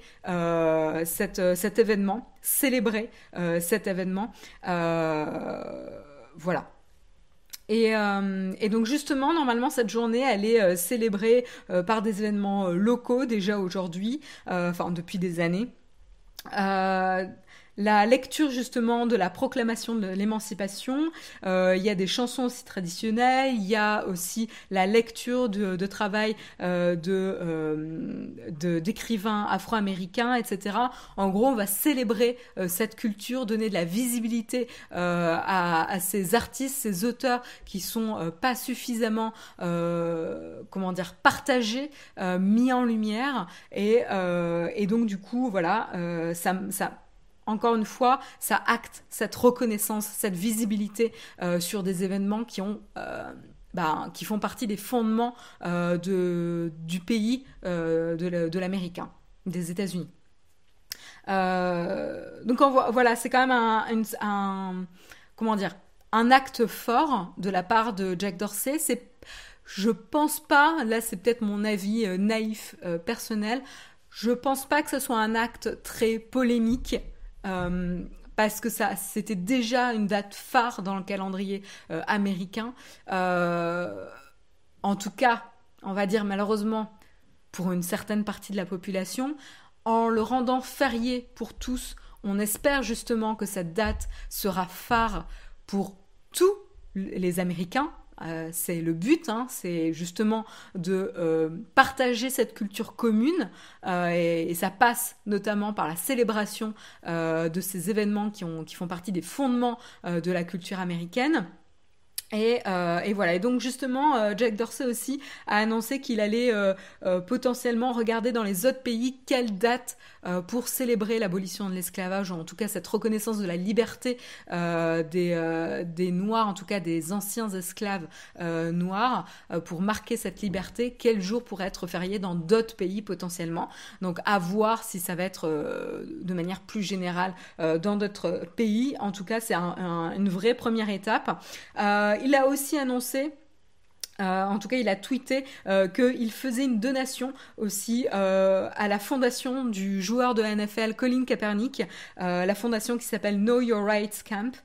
cette, cet événement, célébrer cet événement. voilà. Euh, et, donc justement, normalement, cette journée, elle est euh, célébrée euh, par des événements locaux déjà aujourd'hui, enfin depuis des années la lecture justement de la proclamation de l'émancipation. Euh, il y a des chansons aussi traditionnelles, il y a aussi la lecture de, travail euh, de d'écrivains afro-américains, etc. En gros, on va célébrer euh, cette culture, donner de la visibilité à, à, ces artistes, ces auteurs qui sont pas suffisamment, comment dire, partagés, mis en lumière, et, et donc du coup, voilà, ça, ça encore une fois, ça acte cette reconnaissance, cette visibilité euh, sur des événements qui ont euh, bah, qui font partie des fondements euh, de, du pays de l'américain, des États-Unis. donc voilà, c'est quand même un, un, comment dire un acte fort de la part de Jack Dorsey. C'est, je pense pas, là c'est peut-être mon avis naïf personnel, je pense pas que ce soit un acte très polémique euh, parce que ça, c'était déjà une date phare dans le calendrier euh, américain. Euh, en tout cas, on va dire malheureusement pour une certaine partie de la population, en le rendant férié pour tous, on espère justement que cette date sera phare pour tous les Américains, euh, c'est le but, hein, c'est justement de euh, partager cette culture commune euh, et, ça passe notamment par la célébration de ces événements qui, ont, qui font partie des fondements de la culture américaine. Et, et, voilà. Et donc justement, Jack Dorsey aussi a annoncé qu'il allait potentiellement regarder dans les autres pays quelle date euh, pour célébrer l'abolition de l'esclavage, ou en tout cas cette reconnaissance de la liberté euh, des, euh, des Noirs, en tout cas des anciens esclaves noirs, pour marquer cette liberté, quel jour pourrait être férié dans d'autres pays potentiellement. Donc à voir si ça va être de manière plus générale dans d'autres pays. En tout cas, c'est une vraie première étape. Il a aussi annoncé Euh, en tout cas, il a tweeté euh, qu'il faisait une donation aussi euh, à la fondation du joueur de NFL Colin Kaepernick, la fondation qui s'appelle Know Your Rights Camp.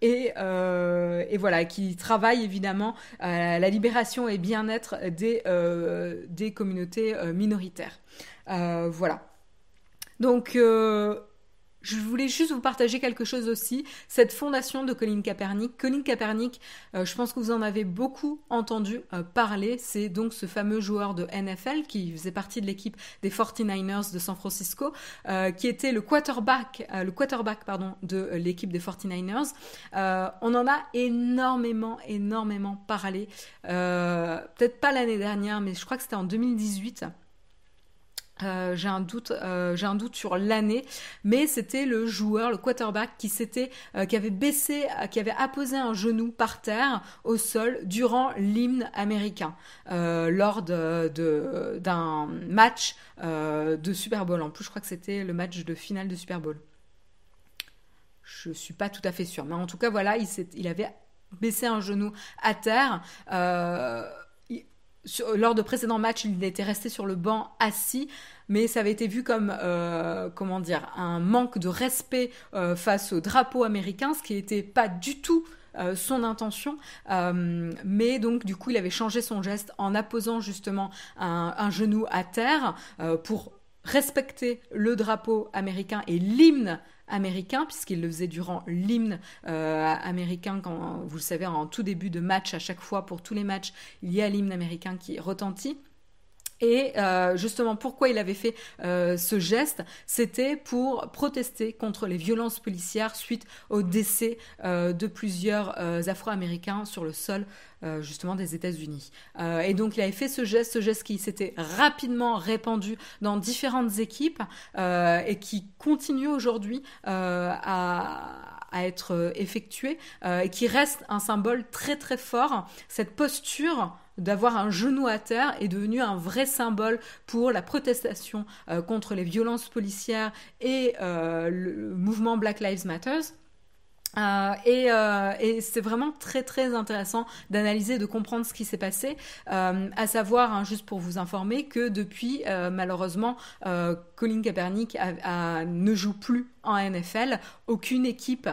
Et, et, voilà, qui travaille évidemment à la libération et bien-être des, des communautés minoritaires. voilà. Donc, je voulais juste vous partager quelque chose aussi, cette fondation de Colin Kaepernick. Colin Kaepernick, euh, je pense que vous en avez beaucoup entendu euh, parler, c'est donc ce fameux joueur de NFL qui faisait partie de l'équipe des 49ers de San Francisco, euh, qui était le quarterback, le quarterback pardon, de l'équipe des 49ers. on en a énormément, énormément parlé, peut-être pas l'année dernière, mais je crois que c'était en 2018. Euh, j'ai un doute, euh, j'ai un doute sur l'année, mais c'était le joueur, le quarterback qui s'était, euh, qui avait baissé, qui avait apposé un genou par terre au sol durant l'hymne américain lors d'un match de Super Bowl. En plus, je crois que c'était le match de finale de Super Bowl. Je suis pas tout à fait sûre, mais en tout cas, voilà, il, il avait baissé un genou à terre lors de précédents matchs, il était resté sur le banc assis, mais ça avait été vu comme, euh, dire, un manque de respect euh, face au drapeau américain, ce qui n'était pas du tout euh, son intention, mais donc du coup il avait changé son geste en apposant justement un genou à terre pour respecter le drapeau américain et l'hymne américain, puisqu'il le faisait durant l'hymne euh, américain, quand vous le savez, en tout début de match, à chaque fois, pour tous les matchs, il y a l'hymne américain qui retentit. Et euh, justement, pourquoi il avait fait euh, ce geste? C'était pour protester contre les violences policières suite au décès de plusieurs Afro-Américains sur le sol euh, justement des États-Unis. Euh, et donc il avait fait ce geste, ce geste qui s'était rapidement répandu dans différentes équipes euh, et qui continue aujourd'hui à, être effectué et qui reste un symbole très très fort. Cette posture d'avoir un genou à terre est devenu un vrai symbole pour la protestation contre les violences policières et le mouvement Black Lives Matter. Euh, euh, et, c'est vraiment très très intéressant d'analyser, de comprendre ce qui s'est passé, euh, à savoir, hein, juste pour vous informer, que depuis, malheureusement, Colin Kaepernick ne joue plus en NFL, aucune équipe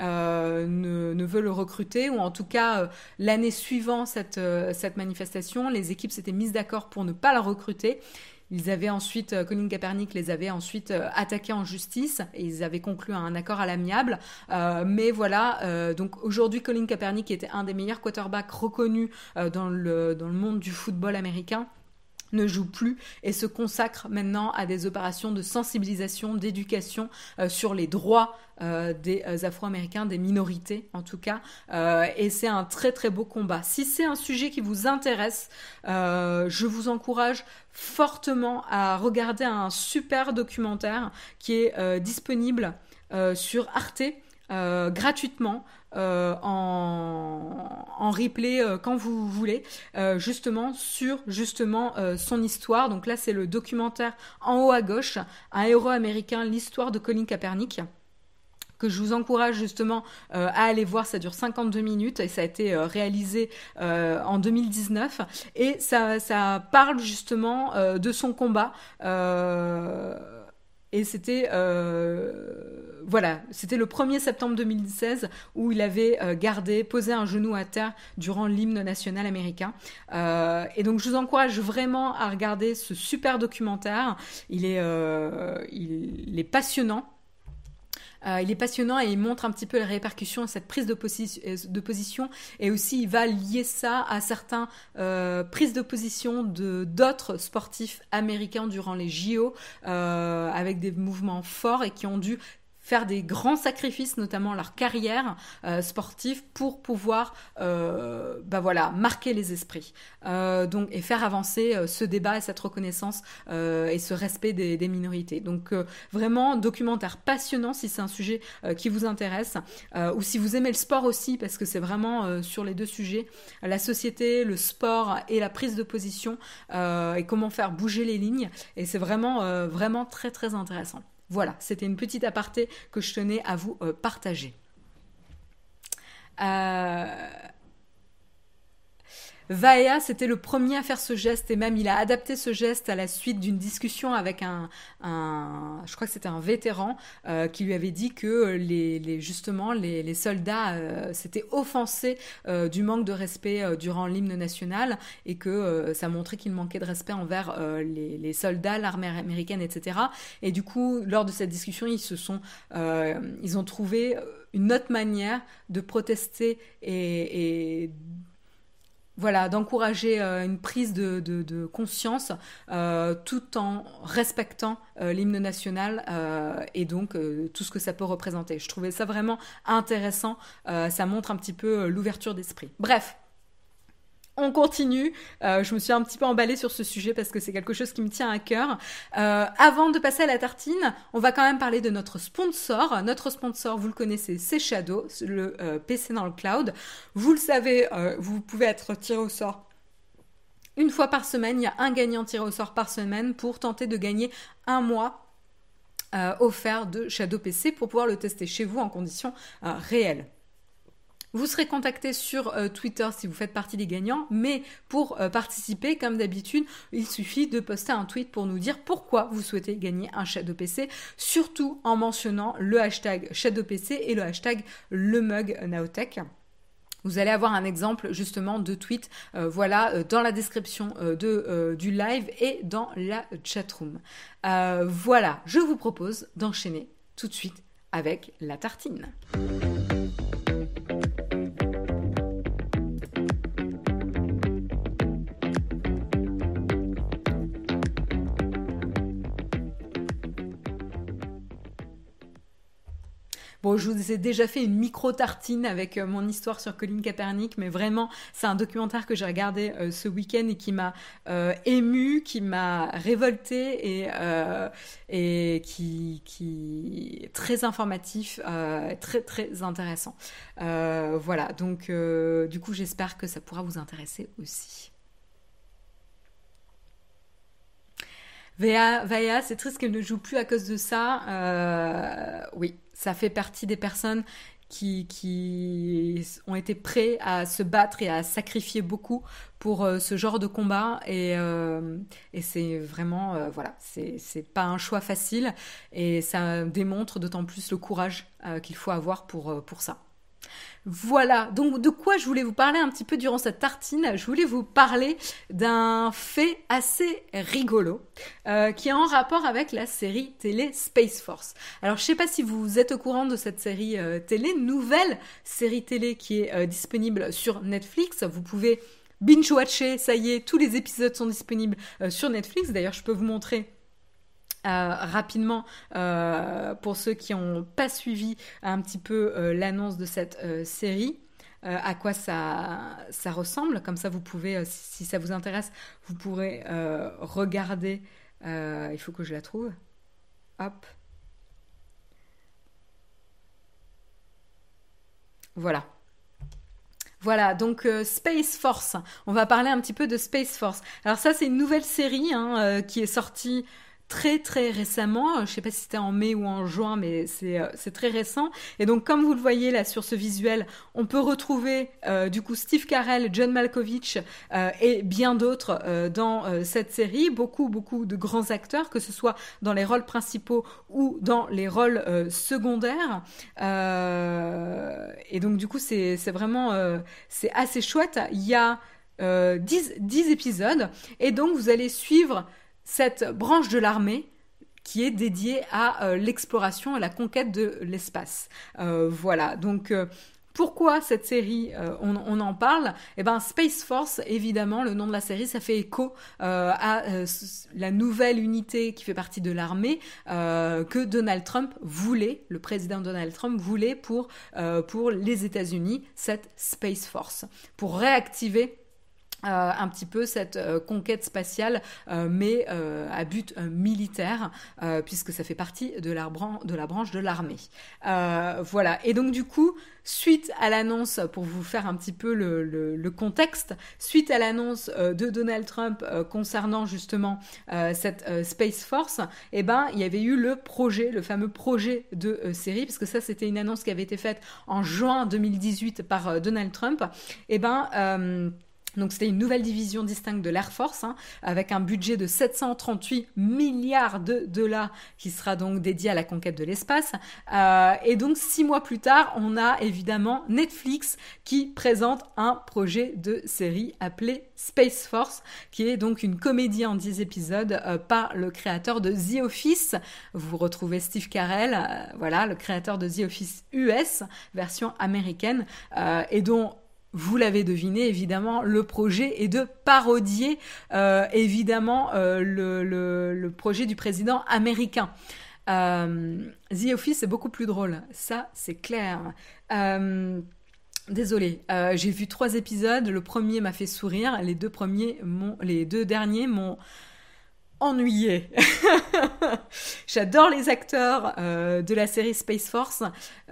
ne, veut le recruter, ou en tout cas, l'année suivant cette, cette manifestation, les équipes s'étaient mises d'accord pour ne pas le recruter. Ils avaient ensuite, euh, Colin Kaepernick les avait ensuite euh, attaqués en justice et ils avaient conclu un accord à l'amiable. Euh, mais voilà, donc aujourd'hui, Colin Kaepernick était un des meilleurs quarterbacks reconnus dans, le, dans le monde du football américain ne joue plus et se consacre maintenant à des opérations de sensibilisation, d'éducation euh, sur les droits euh, des euh, Afro-Américains, des minorités en tout cas. et c'est un très très beau combat. Si c'est un sujet qui vous intéresse, je vous encourage fortement à regarder un super documentaire qui est disponible sur Arte gratuitement. Euh, en, replay euh, quand vous voulez, euh, justement sur justement son histoire. Donc là, c'est le documentaire en haut à gauche, un héros américain, l'histoire de Colin Kaepernick que je vous encourage justement à aller voir. Ça dure 52 minutes et ça a été réalisé en 2019. Et ça, ça parle justement de son combat. Et c'était voilà, c'était le 1er septembre 2016 où il avait euh, gardé, posé un genou à terre durant l'hymne national américain. Euh, et donc je vous encourage vraiment à regarder ce super documentaire. Il est, euh, il est passionnant. Il est passionnant et il montre un petit peu les répercussions de cette prise de, de, position. Et aussi il va lier ça à certains prises de position de d'autres sportifs américains durant les JO avec des mouvements forts et qui ont dû faire des grands sacrifices, notamment leur carrière euh, sportive, pour pouvoir euh, bah marquer les esprits euh, donc, et faire avancer ce débat et cette reconnaissance et ce respect des, minorités. Donc vraiment, documentaire passionnant si c'est un sujet qui vous intéresse, ou si vous aimez le sport aussi, parce que c'est vraiment sur les deux sujets, la société, le sport et la prise de position, et comment faire bouger les lignes, et c'est vraiment, vraiment très très intéressant. Voilà, c'était une petite aparté que je tenais à vous euh, partager. Euh, Vaea, c'était le premier à faire ce geste et même il a adapté ce geste à la suite d'une discussion avec un, un, je crois que c'était un vétéran euh, qui lui avait dit que les, les justement les, les soldats euh, s'étaient offensés euh, du manque de respect euh, durant l'hymne national et que euh, ça montrait qu'il manquait de respect envers euh, les, les soldats, l'armée américaine, etc. Et du coup, lors de cette discussion, ils se sont, ils ont trouvé une autre manière de protester et, et voilà, d'encourager euh, une prise de, conscience euh, tout en respectant euh, l'hymne national et donc tout ce que ça peut représenter. Je trouvais ça vraiment intéressant, ça montre un petit peu l'ouverture d'esprit. Bref, on continue. Euh, je me suis un petit peu emballée sur ce sujet parce que c'est quelque chose qui me tient à cœur. Euh, avant de passer à la tartine, on va quand même parler de notre sponsor. Notre sponsor, vous le connaissez, c'est Shadow, le euh, PC dans le cloud. Vous le savez, vous pouvez être tiré au sort. Une fois par semaine, il y a un gagnant tiré au sort par semaine pour tenter de gagner un mois offert de Shadow PC pour pouvoir le tester chez vous en conditions réelles. Vous serez contacté sur euh, Twitter si vous faites partie des gagnants, mais pour euh, participer, comme d'habitude, il suffit de poster un tweet pour nous dire pourquoi vous souhaitez gagner un Shadow PC, surtout en mentionnant le hashtag Shadow PC et le hashtag le mug Naotech. Vous allez avoir un exemple justement de tweet, euh, voilà, dans la description de, du live et dans la chatroom. Voilà, je vous propose d'enchaîner tout de suite avec la tartine. Bon, je vous ai déjà fait une micro tartine avec euh, mon histoire sur Colin Kaepernick, mais vraiment, c'est un documentaire que j'ai regardé euh, ce week-end et qui m'a euh, ému, qui m'a révolté et, euh, et qui, qui est très informatif, très très intéressant. Voilà, donc du coup, j'espère que ça pourra vous intéresser aussi. Vaya, c'est triste qu'elle ne joue plus à cause de ça. Oui, ça fait partie des personnes qui, ont été prêts à se battre et à sacrifier beaucoup pour euh, ce genre de combat. Et, euh, c'est vraiment, euh, voilà, c'est pas un choix facile. Et ça démontre d'autant plus le courage euh, qu'il faut avoir pour ça. Voilà, donc de quoi je voulais vous parler un petit peu durant cette tartine? Je voulais vous parler d'un fait assez rigolo euh, qui est en rapport avec la série télé Space Force. Alors je sais pas si vous êtes au courant de cette série euh, télé, nouvelle série télé qui est euh, disponible sur Netflix. Vous pouvez binge-watcher, ça y est, tous les épisodes sont disponibles sur Netflix. D'ailleurs, je peux vous montrer euh, rapidement, euh, pour ceux qui n'ont pas suivi un petit peu euh, l'annonce de cette série, à quoi ça, ressemble? Comme ça, vous pouvez, si, ça vous intéresse, vous pourrez regarder. il faut que je la trouve. Hop. Voilà. Voilà, donc Space Force. On va parler un petit peu de Space Force. Alors ça, c'est une nouvelle série hein, qui est sortie très très récemment, je sais pas si c'était en mai ou en juin, mais c'est euh, c'est très récent. Et donc comme vous le voyez là sur ce visuel, on peut retrouver euh, du coup Steve Carell, John Malkovich euh, et bien d'autres euh, dans euh, cette série. Beaucoup beaucoup de grands acteurs, que ce soit dans les rôles principaux ou dans les rôles euh, secondaires. Euh, et donc du coup c'est vraiment euh, c'est assez chouette. Il y a euh, 10, 10 épisodes et donc vous allez suivre cette branche de l'armée qui est dédiée à euh, l'exploration et la conquête de l'espace. Euh, voilà, donc euh, pourquoi cette série, on, en parle? Eh ben, Space Force, évidemment, le nom de la série, ça fait écho à la nouvelle unité qui fait partie de l'armée que Donald Trump voulait, le président Donald Trump voulait pour, pour les États-Unis, cette Space Force, pour réactiver euh, un petit peu cette euh, conquête spatiale, euh, mais à but militaire, puisque ça fait partie de la, branche de l'armée. voilà. Et donc du coup, suite à l'annonce, pour vous faire un petit peu le contexte, suite à l'annonce de Donald Trump concernant justement cette Space Force, eh ben, il y avait eu le projet, le fameux projet de série, parce que ça, c'était une annonce qui avait été faite en juin 2018 par Donald Trump. Eh ben Donc c'était une nouvelle division distincte de l'Air Force, hein, avec un budget de 738 milliards de dollars qui sera donc dédié à la conquête de l'espace. Euh, et donc six mois plus tard, on a évidemment Netflix qui présente un projet de série appelé Space Force, qui est donc une comédie en 10 épisodes euh, par le créateur de The Office. Vous retrouvez Steve Carell, euh, voilà, le créateur de The Office US, version américaine, et dont vous l'avez deviné, évidemment, le projet est de parodier, euh, évidemment, euh, le, projet du président américain. Euh, The Office est beaucoup plus drôle, ça c'est clair. Désolée, j'ai vu trois épisodes. Le premier m'a fait sourire, les deux premiers, les deux derniers m'ont ennuyé. J'adore les acteurs euh, de la série Space Force,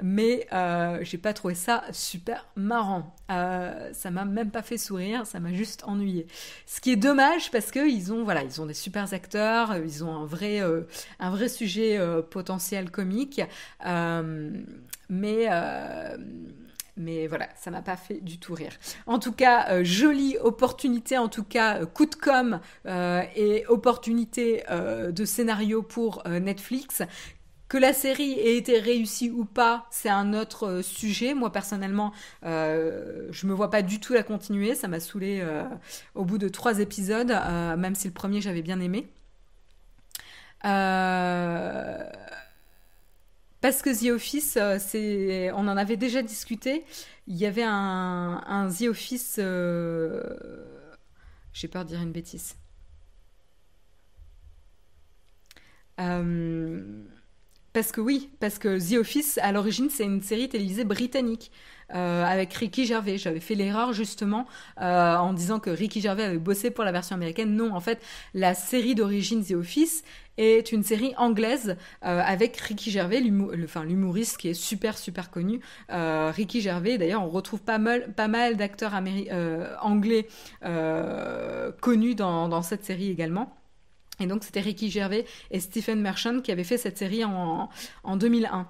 mais euh, j'ai pas trouvé ça super marrant. Euh, ça m'a même pas fait sourire, ça m'a juste ennuyé. Ce qui est dommage parce que ils ont voilà, ils ont des super acteurs, ils ont un vrai un vrai sujet potentiel comique, mais mais voilà, ça m'a pas fait du tout rire. En tout cas, euh, jolie opportunité, en tout cas, euh, coup de com euh, et opportunité de scénario pour Netflix. Que la série ait été réussie ou pas, c'est un autre sujet. Moi personnellement, je me vois pas du tout la continuer. Ça m'a saoulé au bout de trois épisodes, même si le premier j'avais bien aimé. Euh parce que The Office, euh, c'est, on en avait déjà discuté. Il y avait un, The Office. Euh, j'ai peur de dire une bêtise. Euh, parce que oui, parce que The Office, à l'origine, c'est une série télévisée britannique. Avec Ricky Gervais. J'avais fait l'erreur justement en disant que Ricky Gervais avait bossé pour la version américaine. Non, en fait, la série d'origine The Office est une série anglaise euh, avec Ricky Gervais, l'humoriste qui est super super connu. Euh, Ricky Gervais, d'ailleurs, on retrouve pas mal, d'acteurs euh, anglais connus dans, cette série également. Et donc c'était Ricky Gervais et Stephen Merchant qui avaient fait cette série en 2001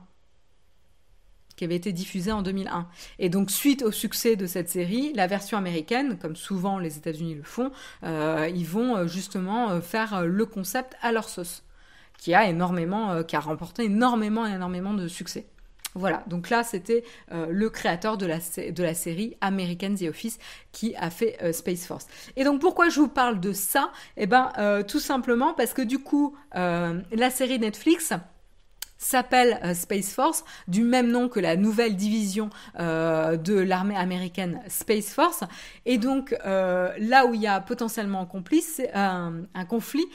qui avait été diffusée en 2001. Et donc, suite au succès de cette série, la version américaine, comme souvent les États-Unis le font, euh, ils vont euh, justement euh, faire le concept à leur sauce, qui a énormément, qui a remporté énormément, énormément de succès. Voilà, donc là c'était le créateur de la, série American The Office qui a fait Space Force. Et donc pourquoi je vous parle de ça? Eh ben tout simplement parce que du coup la série Netflix, s'appelle euh, Space Force, du même nom que la nouvelle division euh, de l'armée américaine Space Force. Et donc euh, là où il y a potentiellement un, complice, conflit,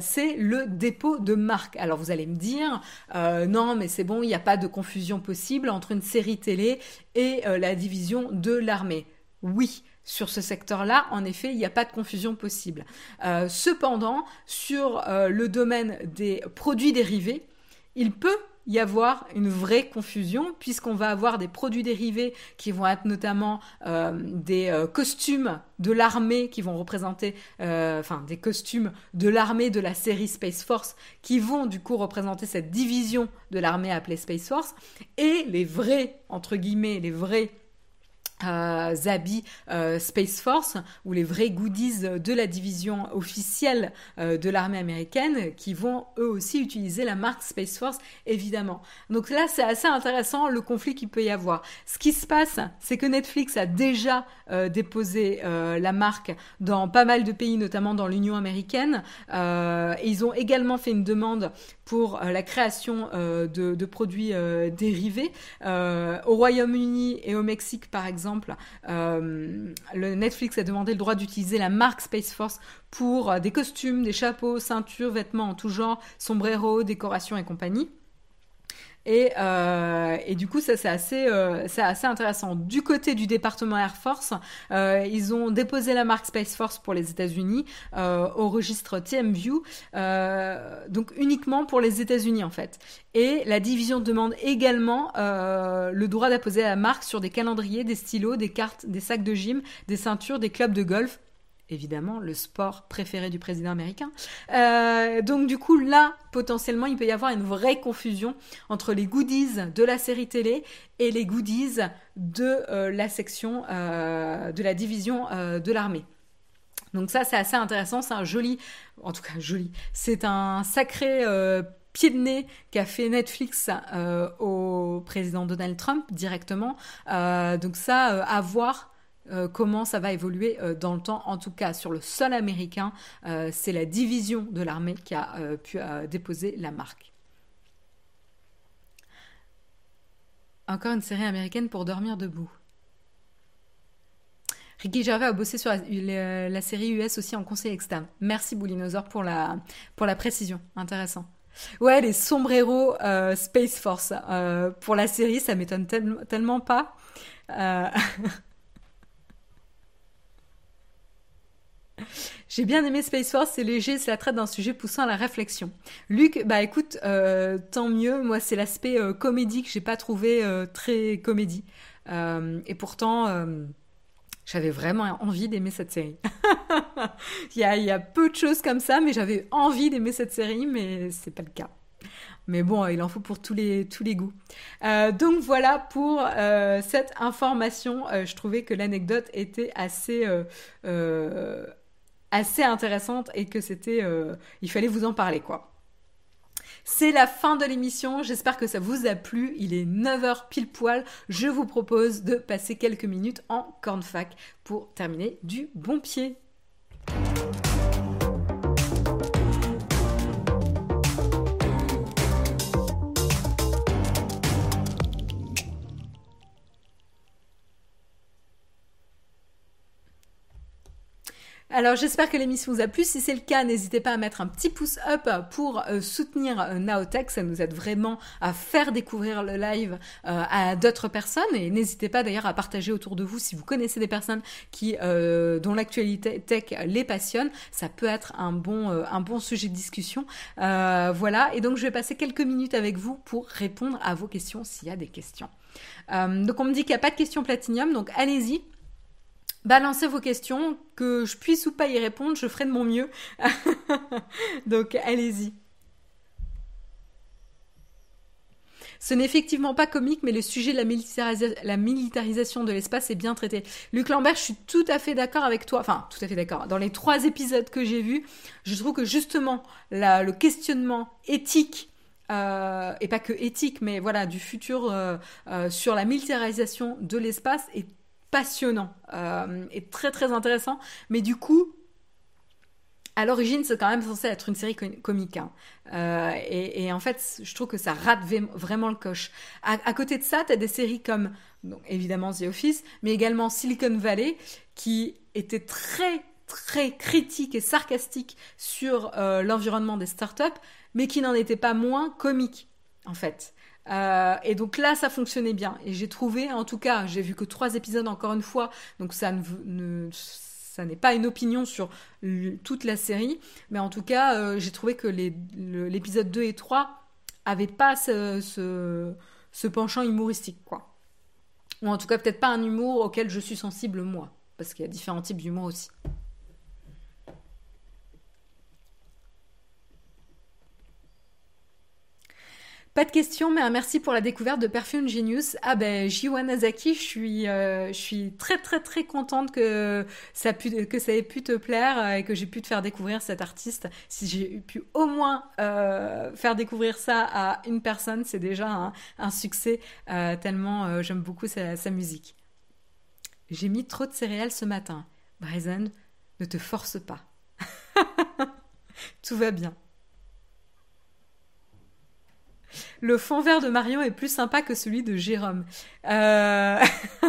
c'est le dépôt de marque. Alors vous allez me dire, non mais c'est bon, il n'y a pas de confusion possible entre une série télé et la division de l'armée. Oui, sur ce secteur-là, en effet, il n'y a pas de confusion possible. cependant, sur le domaine des produits dérivés, il peut y avoir une vraie confusion puisqu'on va avoir des produits dérivés qui vont être notamment euh, des euh, costumes de l'armée qui vont représenter, euh, enfin des costumes de l'armée de la série Space Force qui vont du coup représenter cette division de l'armée appelée Space Force. Et les vrais, entre guillemets, les vrais euh, euh, Space Force ou les vrais goodies de la division officielle euh, de l'armée américaine qui vont eux aussi utiliser la marque Space Force évidemment. Donc là c'est assez intéressant le conflit qu'il peut y avoir. Ce qui se passe c'est que Netflix a déjà euh, déposé la marque dans pas mal de pays notamment dans l'Union américaine ils ont également fait une demande pour la création de, produits dérivés au Royaume-Uni et au Mexique par exemple euh, le Netflix a demandé le droit d'utiliser la marque Space Force pour euh, des costumes, des chapeaux, ceintures, vêtements en tout genre, sombreros, décorations et compagnie. Euh, et, du coup, ça c'est assez, euh, intéressant. Du côté du département Air Force, euh, ils ont déposé la marque Space Force pour les États-Unis au registre TMView, donc uniquement pour les États-Unis en fait. Et la division demande également le droit d'apposer la marque sur des calendriers, des stylos, des cartes, des sacs de gym, des ceintures, des clubs de golf évidemment le sport préféré du président américain. Euh, donc du coup là, potentiellement, il peut y avoir une vraie confusion entre les goodies de la série télé et les goodies de euh, la section euh, de la division de l'armée. Donc ça, c'est assez intéressant, c'est un joli, en tout cas joli, c'est un sacré pied de nez qu'a fait Netflix au président Donald Trump directement. donc ça, à voir euh, comment ça va évoluer euh, dans le temps. En tout cas, sur le sol américain, euh, c'est la division de l'armée qui a pu déposer la marque. Encore une série américaine pour dormir debout. Ricky Gervais a bossé sur la, série US aussi en conseil externe. Merci Boulinosaur pour la, pour la précision. Intéressant. Ouais, les sombreros Space Force. pour la série, ça m'étonne tellement pas. J'ai bien aimé Space Force, c'est léger, cela traite d'un sujet poussant à la réflexion. Luc, bah écoute, euh, tant mieux, moi c'est l'aspect euh, comédie que j'ai pas trouvé euh, très comédie. et pourtant, j'avais vraiment envie d'aimer cette série. il, y a, il y a peu de choses comme ça, mais j'avais envie d'aimer cette série, mais c'est pas le cas. Mais bon, il en faut pour tous les, tous les goûts. donc voilà pour cette information. je trouvais que l'anecdote était assez assez intéressante et que c'était, euh, il fallait vous en parler quoi. C'est la fin de l'émission, j'espère que ça vous a plu, il est 9h pile poil, je vous propose de passer quelques minutes en cornfac pour terminer du bon pied. Alors j'espère que l'émission vous a plu. Si c'est le cas, n'hésitez pas à mettre un petit pouce up pour euh, soutenir euh, Naotech. Ça nous aide vraiment à faire découvrir le live euh, à d'autres personnes. Et n'hésitez pas d'ailleurs à partager autour de vous si vous connaissez des personnes qui dont l'actualité tech les passionne. Ça peut être un bon un bon sujet de discussion. voilà. Et donc je vais passer quelques minutes avec vous pour répondre à vos questions s'il y a des questions. donc on me dit qu'il n'y a pas de questions platinium. Donc allez-y. Balancez vos questions, que je puisse ou pas y répondre, je ferai de mon mieux. Donc allez-y. Ce n'est effectivement pas comique, mais le sujet de la, militarisation de l'espace est bien traité. Luc Lambert, je suis tout à fait d'accord avec toi. Enfin, tout à fait d'accord. Dans les trois épisodes que j'ai vus, je trouve que justement, le questionnement éthique, euh, et pas que éthique, mais voilà, du futur euh, euh, sur la militarisation de l'espace est passionnant euh, et très très intéressant. Mais du coup, à l'origine, c'est quand même censé être une série comique. Hein. Euh, et, en fait, je trouve que ça rate vraiment le coche. À, côté de ça, tu as des séries comme, donc, évidemment, The Office, mais également Silicon Valley, qui était très très critique et sarcastique sur euh, l'environnement des startups, mais qui n'en était pas moins comique, en fait. Euh, et donc là, ça fonctionnait bien. Et j'ai trouvé, en tout cas, j'ai vu que trois épisodes encore une fois, donc ça ne, ça n'est pas une opinion sur toute la série, mais en tout cas, euh, j'ai trouvé que l'épisode 2 et 3 n'avaient pas ce, ce, penchant humoristique, quoi. Ou en tout cas, peut-être pas un humour auquel je suis sensible moi, parce qu'il y a différents types d'humour aussi. Pas de questions, mais un merci pour la découverte de Perfume Genius. Ah ben, Jiwanazaki, je suis, euh, je suis très très très contente que ça, pu, que ça ait pu te plaire euh, et que j'ai pu te faire découvrir cet artiste. Si j'ai pu au moins euh, faire découvrir ça à une personne, c'est déjà un, succès, tellement j'aime beaucoup sa, sa musique. J'ai mis trop de céréales ce matin. Bryson, ne te force pas. Tout va bien. Le fond vert de Marion est plus sympa que celui de Jérôme. Euh,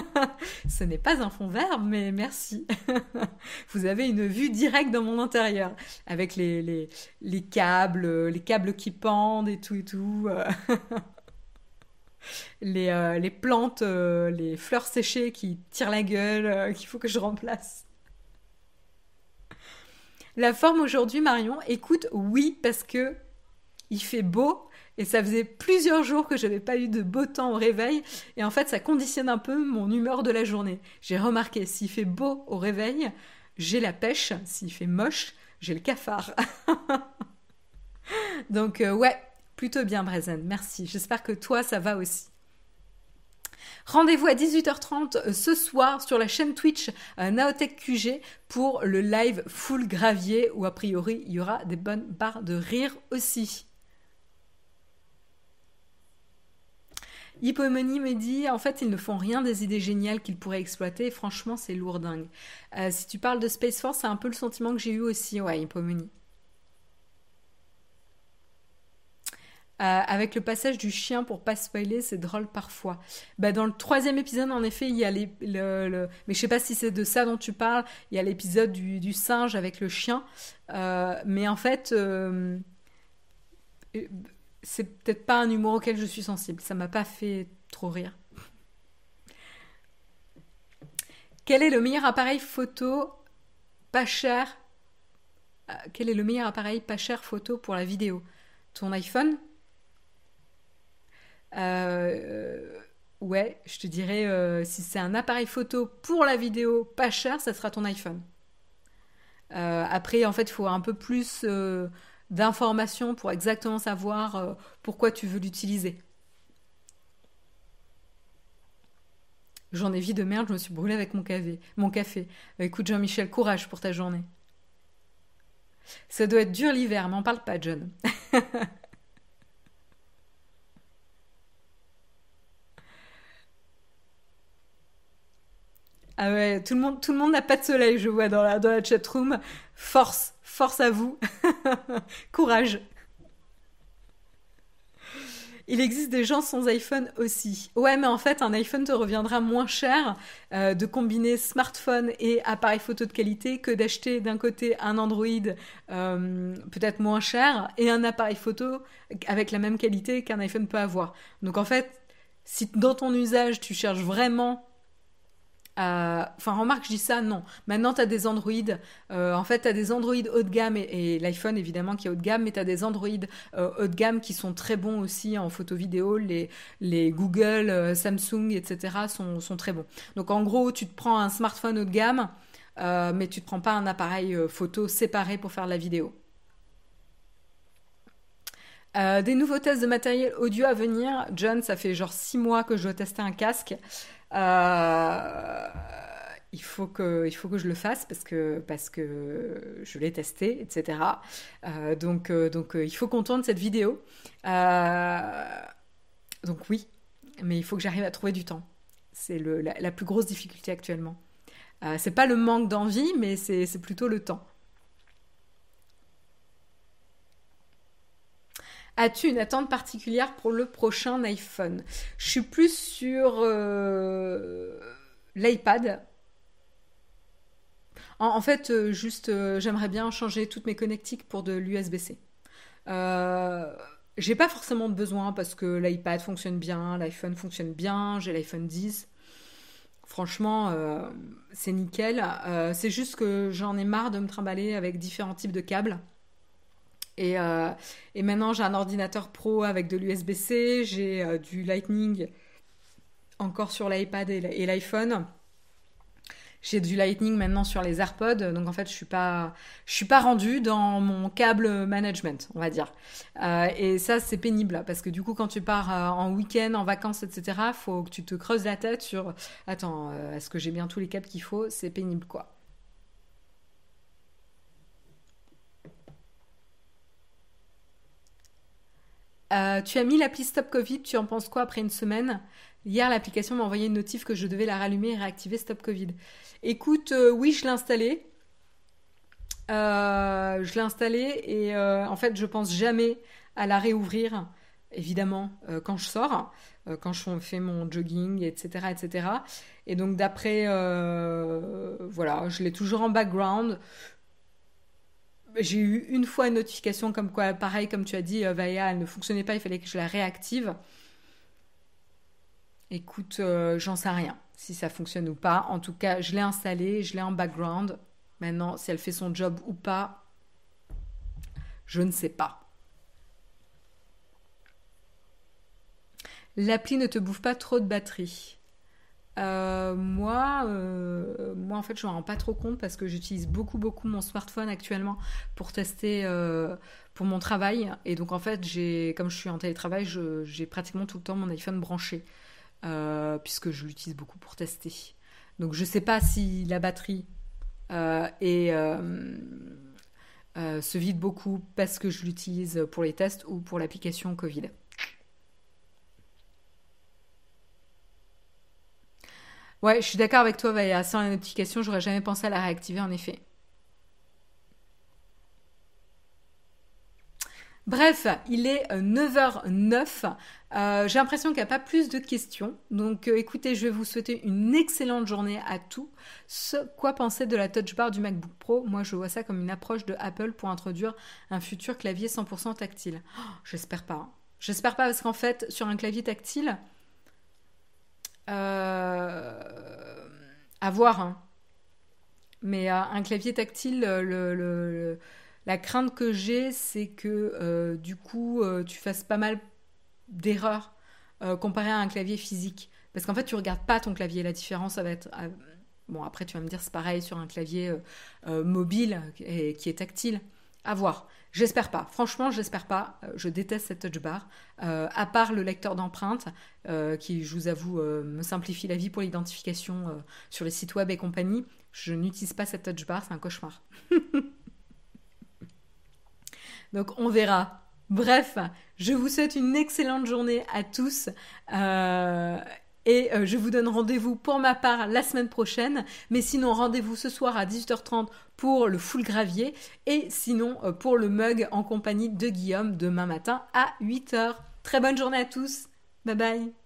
ce n'est pas un fond vert, mais merci. Vous avez une vue directe dans mon intérieur, avec les, les, câbles, les câbles qui pendent et tout et tout. Les, euh, les, plantes, euh, les fleurs séchées qui tirent la gueule, qu'il faut que je remplace. La forme aujourd'hui, Marion, écoute, oui, parce que il fait beau, et ça faisait plusieurs jours que je n'avais pas eu de beau temps au réveil. Et en fait, ça conditionne un peu mon humeur de la journée. J'ai remarqué, s'il fait beau au réveil, j'ai la pêche. S'il fait moche, j'ai le cafard. Donc euh, ouais, plutôt bien Brezen, merci. J'espère que toi ça va aussi. Rendez-vous à 18h30 euh, ce soir sur la chaîne Twitch euh, Naotech QG pour le live full gravier où a priori il y aura des bonnes barres de rire aussi. Hypomonie me dit en fait ils ne font rien des idées géniales qu'ils pourraient exploiter franchement c'est lourdingue. Euh, si tu parles de Space Force c'est un peu le sentiment que j'ai eu aussi ouais Hypomonie. Euh, avec le passage du chien pour pas spoiler, c'est drôle parfois. Bah, dans le troisième épisode, en effet, il y a les, le, mais je sais pas si c'est de ça dont tu parles. Il y a l'épisode du, singe avec le chien, euh, mais en fait, euh, c'est peut-être pas un humour auquel je suis sensible. Ça m'a pas fait trop rire. Quel est le meilleur appareil photo pas cher Quel est le meilleur appareil pas cher photo pour la vidéo? Ton iPhone? Euh, ouais, je te dirais, euh, si c'est un appareil photo pour la vidéo pas cher, ça sera ton iPhone. Euh, après, en fait, il faut un peu plus d'informations pour exactement savoir pourquoi tu veux l'utiliser. J'en ai vie de merde, je me suis brûlée avec mon café. Mon café. écoute, Jean-Michel, courage pour ta journée. Ça doit être dur l'hiver, m'en parle pas, John. Ah ouais, tout le monde, tout le monde n'a pas de soleil, je vois dans la, dans la chat room. Force, force à vous. Courage. Il existe des gens sans iPhone aussi. Ouais, mais en fait, un iPhone te reviendra moins cher euh, de combiner smartphone et appareil photo de qualité que d'acheter d'un côté un Android euh, peut-être moins cher et un appareil photo avec la même qualité qu'un iPhone peut avoir. Donc en fait, si dans ton usage tu cherches vraiment euh, enfin, remarque, je dis ça, non. Maintenant, tu as des Android. Euh, en fait, tu as des Android haut de gamme et, l'iPhone, évidemment, qui est haut de gamme, mais tu as des Android euh, haut de gamme qui sont très bons aussi en photo vidéo. Les, Google, Samsung, etc. Sont, sont, très bons. Donc, en gros, tu te prends un smartphone haut de gamme, mais tu te prends pas un appareil photo séparé pour faire la vidéo. des nouveaux tests de matériel audio à venir. John, ça fait genre six mois que je dois tester un casque. Euh, il faut que il faut que je le fasse parce que parce que je l'ai testé etc euh, donc euh, donc il faut qu'on tourne cette vidéo. Donc oui mais il faut que j'arrive à trouver du temps. C'est la, la, plus grosse difficulté actuellement. C'est pas le manque d'envie mais c'est plutôt le temps As-tu une attente particulière pour le prochain iPhone? Je suis plus sur euh, l'iPad. En, fait, euh, juste, euh, j'aimerais bien changer toutes mes connectiques pour de l'USB-C. j'ai pas forcément besoin parce que l'iPad fonctionne bien, l'iPhone fonctionne bien, j'ai l'iPhone 10. Franchement, c'est nickel. c'est juste que j'en ai marre de me trimballer avec différents types de câbles. Euh, et, maintenant, j'ai un ordinateur pro avec de l'USB-C, j'ai euh, du Lightning encore sur l'iPad et l'iPhone. J'ai du Lightning maintenant sur les AirPods, donc en fait, je suis pas, je suis pas rendue dans mon câble management, on va dire. Euh, et ça, c'est pénible parce que du coup, quand tu pars en week-end, en vacances, etc., faut que tu te creuses la tête sur, attends, est-ce que j'ai bien tous les câbles qu'il faut? C'est pénible, quoi. Euh, tu as mis l'appli Stop Covid, tu en penses quoi après une semaine? Hier, l'application m'a envoyé une notif que je devais la rallumer et réactiver Stop Covid. Écoute, euh, oui, je l'ai installée. Euh, je l'ai installée et en fait, je pense jamais à la réouvrir, évidemment, quand je sors, quand je fais mon jogging, etc. etc. Et donc, d'après, voilà, je l'ai toujours en background j'ai eu une fois une notification comme quoi, pareil, comme tu as dit, euh, Vaya, elle ne fonctionnait pas, il fallait que je la réactive. Écoute, euh, j'en sais rien si ça fonctionne ou pas. En tout cas, je l'ai installée, je l'ai en background. Maintenant, si elle fait son job ou pas, je ne sais pas. L'appli ne te bouffe pas trop de batterie. Euh, moi, moi moi en fait je me rends pas trop compte parce que j'utilise beaucoup beaucoup mon smartphone actuellement pour tester pour mon travail et donc en fait j'ai comme je suis en télétravail j'ai pratiquement tout le temps mon iPhone branché puisque je l'utilise beaucoup pour tester. Donc je sais pas si la batterie euh, se vide beaucoup parce que je l'utilise pour les tests ou pour l'application Covid. Ouais, je suis d'accord avec toi, Vaya. Sans la notification, j'aurais jamais pensé à la réactiver en effet. Bref, il est 9h09. Euh, euh, j'ai l'impression qu'il n'y a pas plus de questions. Donc euh, écoutez, je vais vous souhaiter une excellente journée à tous. Ce, quoi penser de la touch bar du MacBook Pro? Moi, je vois ça comme une approche de Apple pour introduire un futur clavier 100% tactile. Oh, j'espère pas. Hein. J'espère pas parce qu'en fait, sur un clavier tactile, à voir. Hein. Mais un clavier tactile, le la crainte que j'ai, c'est que euh, du coup, euh, tu fasses pas mal d'erreurs euh, comparé à un clavier physique. Parce qu'en fait, tu regardes pas ton clavier. La différence, ça va être. bon, après, tu vas me dire, c'est pareil sur un clavier mobile et, qui est tactile. À voir. J'espère pas. Franchement, j'espère pas. Je déteste cette touch bar. à part le lecteur d'empreintes, qui, je vous avoue, me simplifie la vie pour l'identification sur les sites web et compagnie, je n'utilise pas cette touch bar. C'est un cauchemar. Donc on verra. Bref, je vous souhaite une excellente journée à tous. Et euh, je vous donne rendez-vous pour ma part la semaine prochaine. Mais sinon, rendez-vous ce soir à 18h30 pour le full gravier. Et sinon, euh, pour le mug en compagnie de Guillaume demain matin à 8h. Très bonne journée à tous. Bye bye.